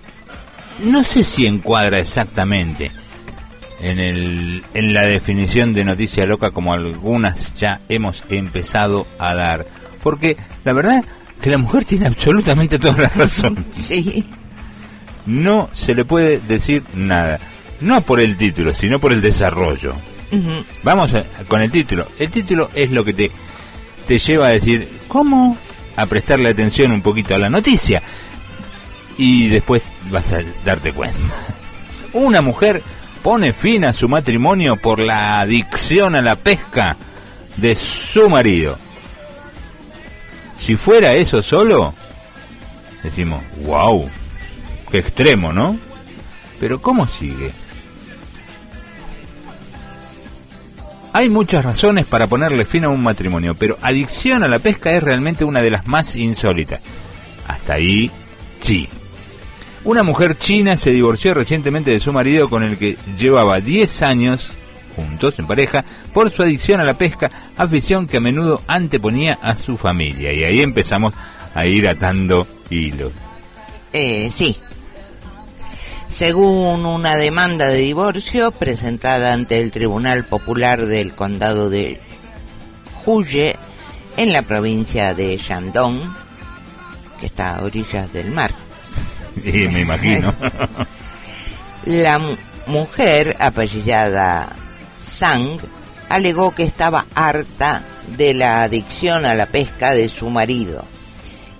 no sé si encuadra exactamente en, el, en la definición de noticia loca como algunas ya hemos empezado a dar. Porque la verdad que la mujer tiene absolutamente toda la razón. Sí. No se le puede decir nada. No por el título, sino por el desarrollo. Vamos a- con el título. El título es lo que te, te lleva a decir, ¿cómo? A prestarle atención un poquito a la noticia. Y después vas a darte cuenta. Una mujer pone fin a su matrimonio por la adicción a la pesca de su marido. Si fuera eso solo, decimos, wow, qué extremo, ¿no? Pero ¿cómo sigue? Hay muchas razones para ponerle fin a un matrimonio, pero adicción a la pesca es realmente una de las más insólitas. Hasta ahí, sí. Una mujer china se divorció recientemente de su marido con el que llevaba 10 años juntos en pareja por su adicción a la pesca, afición que a menudo anteponía a su familia. Y ahí empezamos a ir atando hilos. Eh, sí. Según una demanda de divorcio presentada ante el Tribunal Popular del Condado de Huye, en la provincia de Shandong, que está a orillas del mar. Y me imagino. La mu- mujer, apellidada Sang, alegó que estaba harta de la adicción a la pesca de su marido.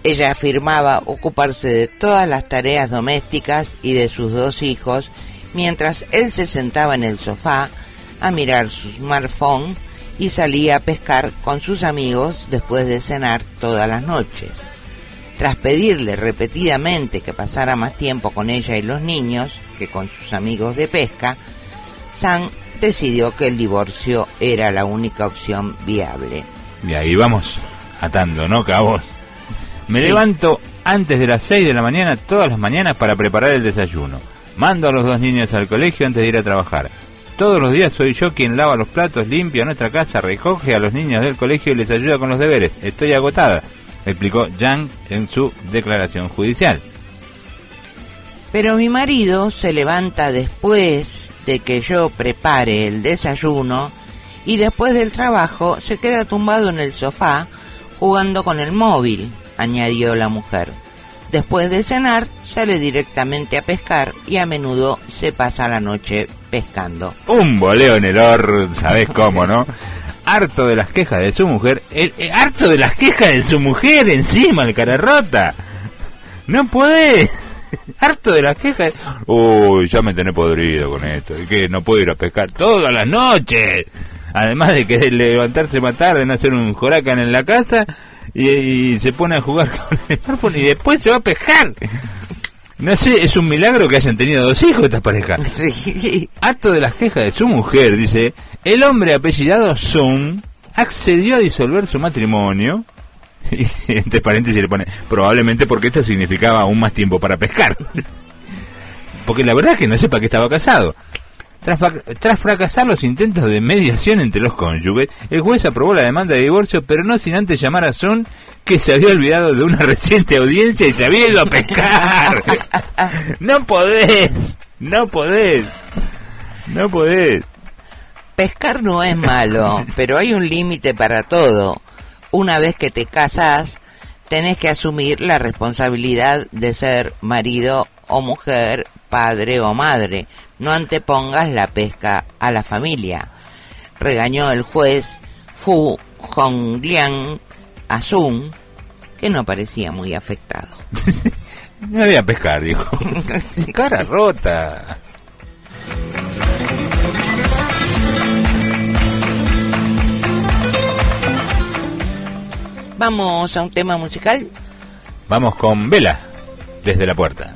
Ella afirmaba ocuparse de todas las tareas domésticas y de sus dos hijos, mientras él se sentaba en el sofá a mirar su smartphone y salía a pescar con sus amigos después de cenar todas las noches. Tras pedirle repetidamente que pasara más tiempo con ella y los niños que con sus amigos de pesca, Sang decidió que el divorcio era la única opción viable. Y ahí vamos atando, ¿no, cabos? Me Sí. levanto antes de las 6 de la mañana todas las mañanas para preparar el desayuno. Mando a los dos niños al colegio antes de ir a trabajar. Todos los días soy yo quien lava los platos, limpia nuestra casa, recoge a los niños del colegio y les ayuda con los deberes. Estoy agotada, explicó Yang en su declaración judicial. Pero mi marido se levanta después de que yo prepare el desayuno y después del trabajo se queda tumbado en el sofá jugando con el móvil, añadió la mujer. Después de cenar sale directamente a pescar y a menudo se pasa la noche pescando. Un boleo en el or, ¿sabés cómo, no? Harto de las quejas de su mujer, el, eh, harto de las quejas de su mujer encima, el cara rota. No puede. Harto de las quejas. Uy, ya me tenés podrido con esto. Y que no puedo ir a pescar todas las noches. Además de que levantarse más tarde, no hacer un joracan en la casa y, y se pone a jugar con el smartphone y después se va a pescar. No sé, es un milagro que hayan tenido dos hijos estas parejas. Sí. Harto de las quejas de su mujer, dice, el hombre apellidado Sun accedió a disolver su matrimonio. Y entre paréntesis le pone, probablemente porque esto significaba aún más tiempo para pescar. Porque la verdad es que no sé para qué estaba casado. Tras, fracasar los intentos de mediación entre los cónyuges, el juez aprobó la demanda de divorcio, pero no sin antes llamar a Sun, que se había olvidado de una reciente audiencia y se había ido a pescar. no podés, No podés. No podés. Pescar no es malo, pero hay un límite para todo. Una vez que te casas, tenés que asumir la responsabilidad de ser marido o mujer, padre o madre. No antepongas la pesca a la familia. Regañó el juez Fu Hongliang a Sun, que no parecía muy afectado. No había a pescar, dijo. Cara rota. Vamos a un tema musical. Vamos con Vela, desde la puerta.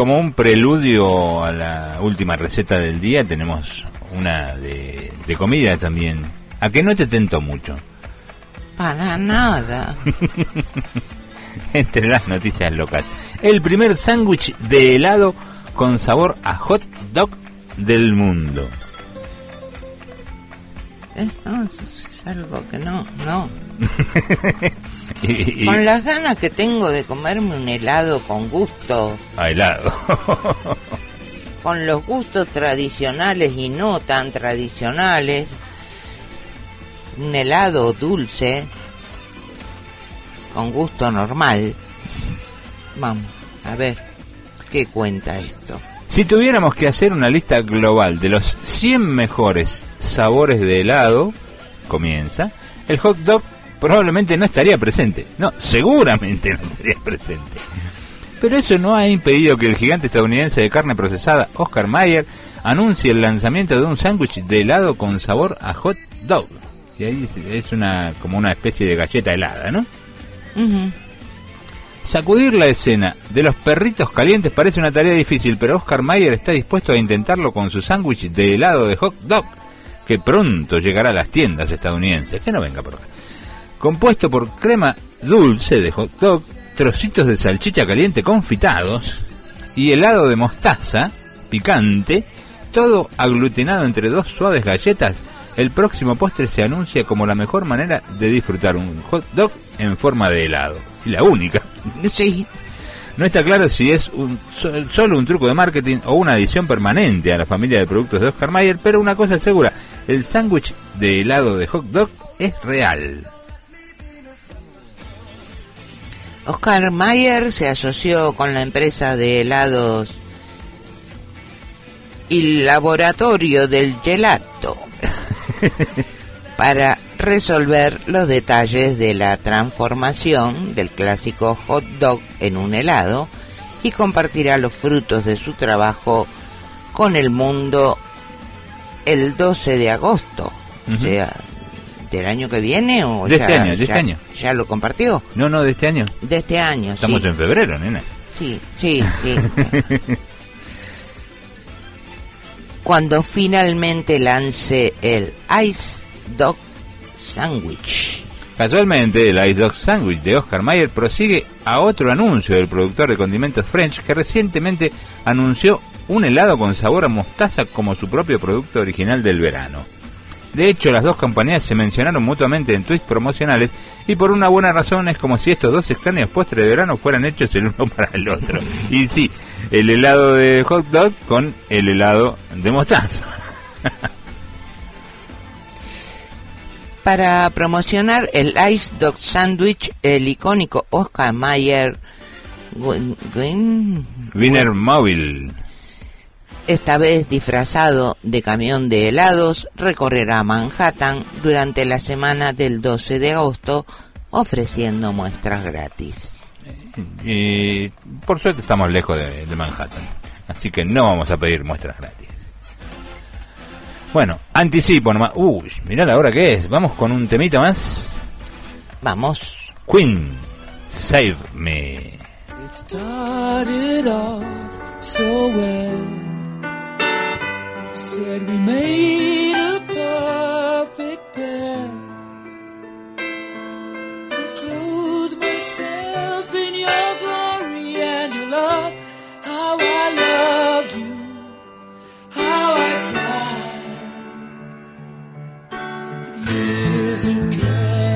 Como un preludio a la última receta del día, tenemos una de, de comida también. A que no te tento mucho. Para nada. Entre las noticias locas. El primer sándwich de helado con sabor a hot dog del mundo. es, no, es algo que no, no. Y- y- Con las ganas que tengo de comerme un helado con gusto, a helado. con los gustos tradicionales y no tan tradicionales, un helado dulce, con gusto normal. Vamos, a ver, ¿qué cuenta esto? Si tuviéramos que hacer una lista global de los 100 mejores sabores de helado, comienza, el hot dog probablemente no estaría presente. No, seguramente no estaría presente. Pero eso no ha impedido que el gigante estadounidense de carne procesada, Oscar Mayer, anuncie el lanzamiento de un sándwich de helado con sabor a hot dog. Y ahí es- una como una especie de galleta helada, ¿no? Sacudir la escena de los perritos calientes parece una tarea difícil, pero Oscar Mayer está dispuesto a intentarlo con su sándwich de helado de hot dog, que pronto llegará a las tiendas estadounidenses. Que no venga por acá. Compuesto por crema dulce de hot dog, trocitos de salchicha caliente confitados y helado de mostaza picante, todo aglutinado entre dos suaves galletas, el próximo postre se anuncia como la mejor manera de disfrutar un hot dog en forma de helado. Y la única. Sí, No está claro si es un, so- solo un truco de marketing o una adición permanente a la familia de productos de Oscar Mayer, pero una cosa es segura, el sándwich de helado de hot dog es real. Oscar Mayer se asoció con la empresa de helados y laboratorio del gelato para resolver los detalles de la transformación del clásico hot dog en un helado y compartirá los frutos de su trabajo con el mundo el 12 de agosto, o Ujú. sea, del año que viene o De ya, este año, de este ya- año. ya lo compartió No, no, de este año. de este año, Estamos sí. en febrero, nena. Sí, sí, sí. Cuando finalmente lance el Ice Dog Sandwich. Casualmente, el Ice Dog Sandwich de Oscar Mayer prosigue a otro anuncio del productor de condimentos French que recientemente anunció un helado con sabor a mostaza como su propio producto original del verano. De hecho, las dos compañías se mencionaron mutuamente en tweets promocionales y por una buena razón es como si estos dos extraños postres de verano fueran hechos el uno para el otro. Y sí, el helado de hot dog con el helado de mostaza. Para promocionar el Ice Dog Sandwich, el icónico Oscar Mayer Wiener Móvil. Esta vez disfrazado de camión de helados, recorrerá Manhattan durante la semana del 12 de agosto ofreciendo muestras gratis. Y por suerte estamos lejos de, de Manhattan. Así que no vamos a pedir muestras gratis. Bueno, anticipo nomás. Uy, mirá la hora que es. Vamos con un temita más. Vamos. Queen, Save Me. It started off so well. Said we made a perfect pair. I clothed myself in your glory and your love. How I loved you. How I cried. Years of care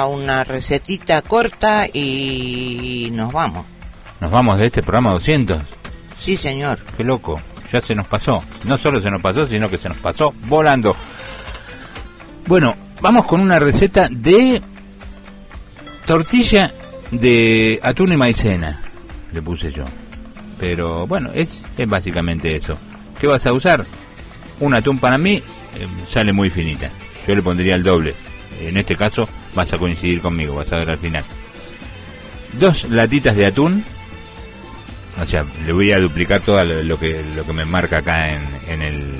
a una recetita corta y nos vamos. Nos vamos de este programa 200. Sí, señor. Qué loco. Ya se nos pasó. No solo se nos pasó, sino que se nos pasó volando. Bueno, vamos con una receta de tortilla de atún y maicena. Le puse yo. Pero bueno, es, es básicamente eso. ¿Qué vas a usar? Un atún para mí eh, sale muy finita. Yo le pondría el doble. En este caso vas a coincidir conmigo, vas a ver al final. Dos latitas de atún. O sea, le voy a duplicar todo lo, que lo que me marca acá en, en el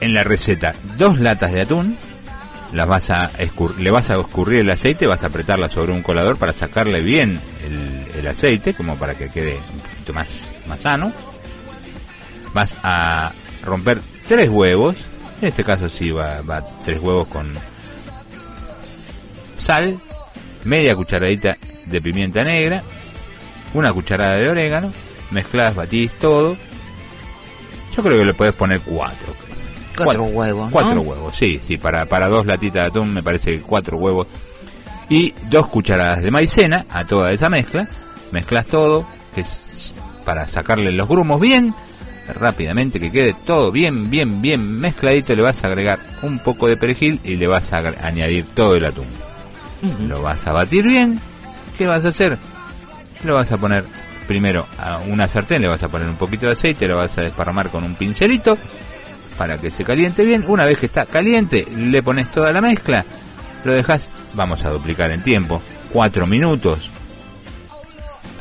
en la receta. Dos latas de atún. Las vas a le vas a escurrir el aceite, vas a apretarla sobre un colador para sacarle bien el, el aceite, como para que quede un poquito más, más sano. Vas a romper tres huevos. En este caso sí va, va tres huevos con sal, media cucharadita de pimienta negra, una cucharada de orégano, mezclas, batís todo. Yo creo que le puedes poner cuatro. Cuatro huevos, ¿no? Cuatro huevos, sí, sí, para, para dos latitas de atún me parece que cuatro huevos. Y dos cucharadas de maicena a toda esa mezcla. Mezclas todo, que es para sacarle los grumos bien, rápidamente, que quede todo bien, bien, bien mezcladito. Le vas a agregar un poco de perejil y le vas a añadir todo el atún. Lo vas a batir bien. ¿Qué vas a hacer? Lo vas a poner primero a una sartén, le vas a poner un poquito de aceite, lo vas a desparramar con un pincelito para que se caliente bien. Una vez que está caliente, le pones toda la mezcla, lo dejas, vamos a duplicar en tiempo, cuatro minutos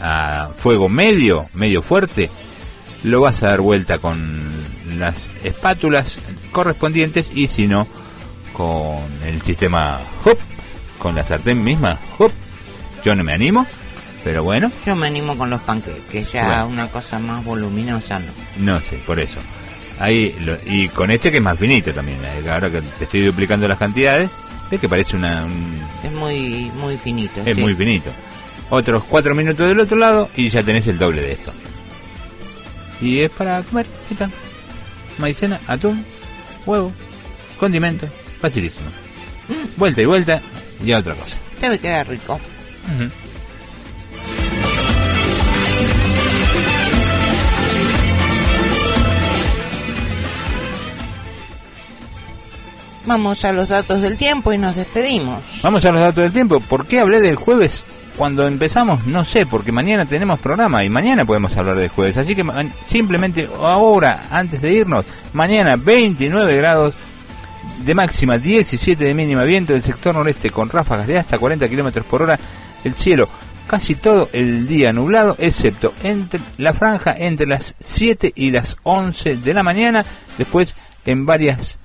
a fuego medio, medio fuerte, lo vas a dar vuelta con las espátulas correspondientes y si no, con el sistema hop, con la sartén misma, hop, yo no me animo, pero bueno, Yo me animo con los panqueques, ya Bueno. una cosa más voluminosa no. No sé, por eso. Ahí lo- y con este que es más finito también. eh, Ahora que te estoy duplicando las cantidades, ves que parece una, un- Es muy muy finito. es sí. muy finito. Otros cuatro minutos del otro lado y ya tenés el doble de esto. Y es para comer, ahí está. Maicena, atún, huevo, condimento, facilísimo. Vuelta y vuelta y a otra cosa. Debe quedar rico. Ujú. Vamos a los datos del tiempo y nos despedimos. Vamos a los datos del tiempo. ¿Por qué hablé del jueves cuando empezamos? No sé, porque mañana tenemos programa y mañana podemos hablar del jueves. Así que simplemente ahora, antes de irnos, mañana 29 grados de máxima, 17 de mínima, viento del sector noreste con ráfagas de hasta 40 kilómetros por hora. El cielo casi todo el día nublado, excepto entre la franja entre las 7 y las 11 de la mañana. Después en varias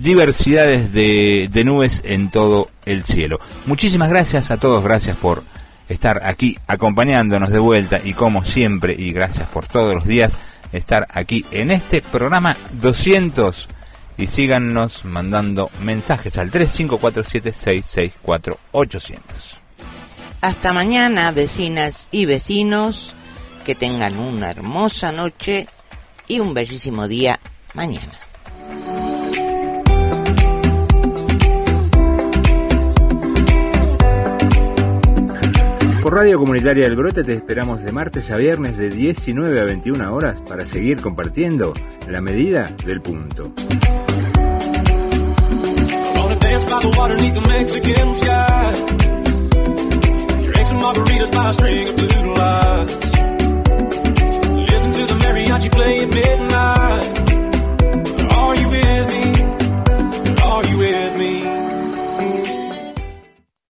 diversidades de, de nubes en todo el cielo. Muchísimas gracias a todos, gracias por estar aquí acompañándonos de vuelta y como siempre, y gracias por todos los días estar aquí en este programa 200 y síganos mandando mensajes al 3547664800. Hasta mañana, vecinas y vecinos. Que tengan una hermosa noche y un bellísimo día mañana. Por Radio Comunitaria del Brote te esperamos de martes a viernes de 19 a 21 horas para seguir compartiendo la medida del punto. Are you with me?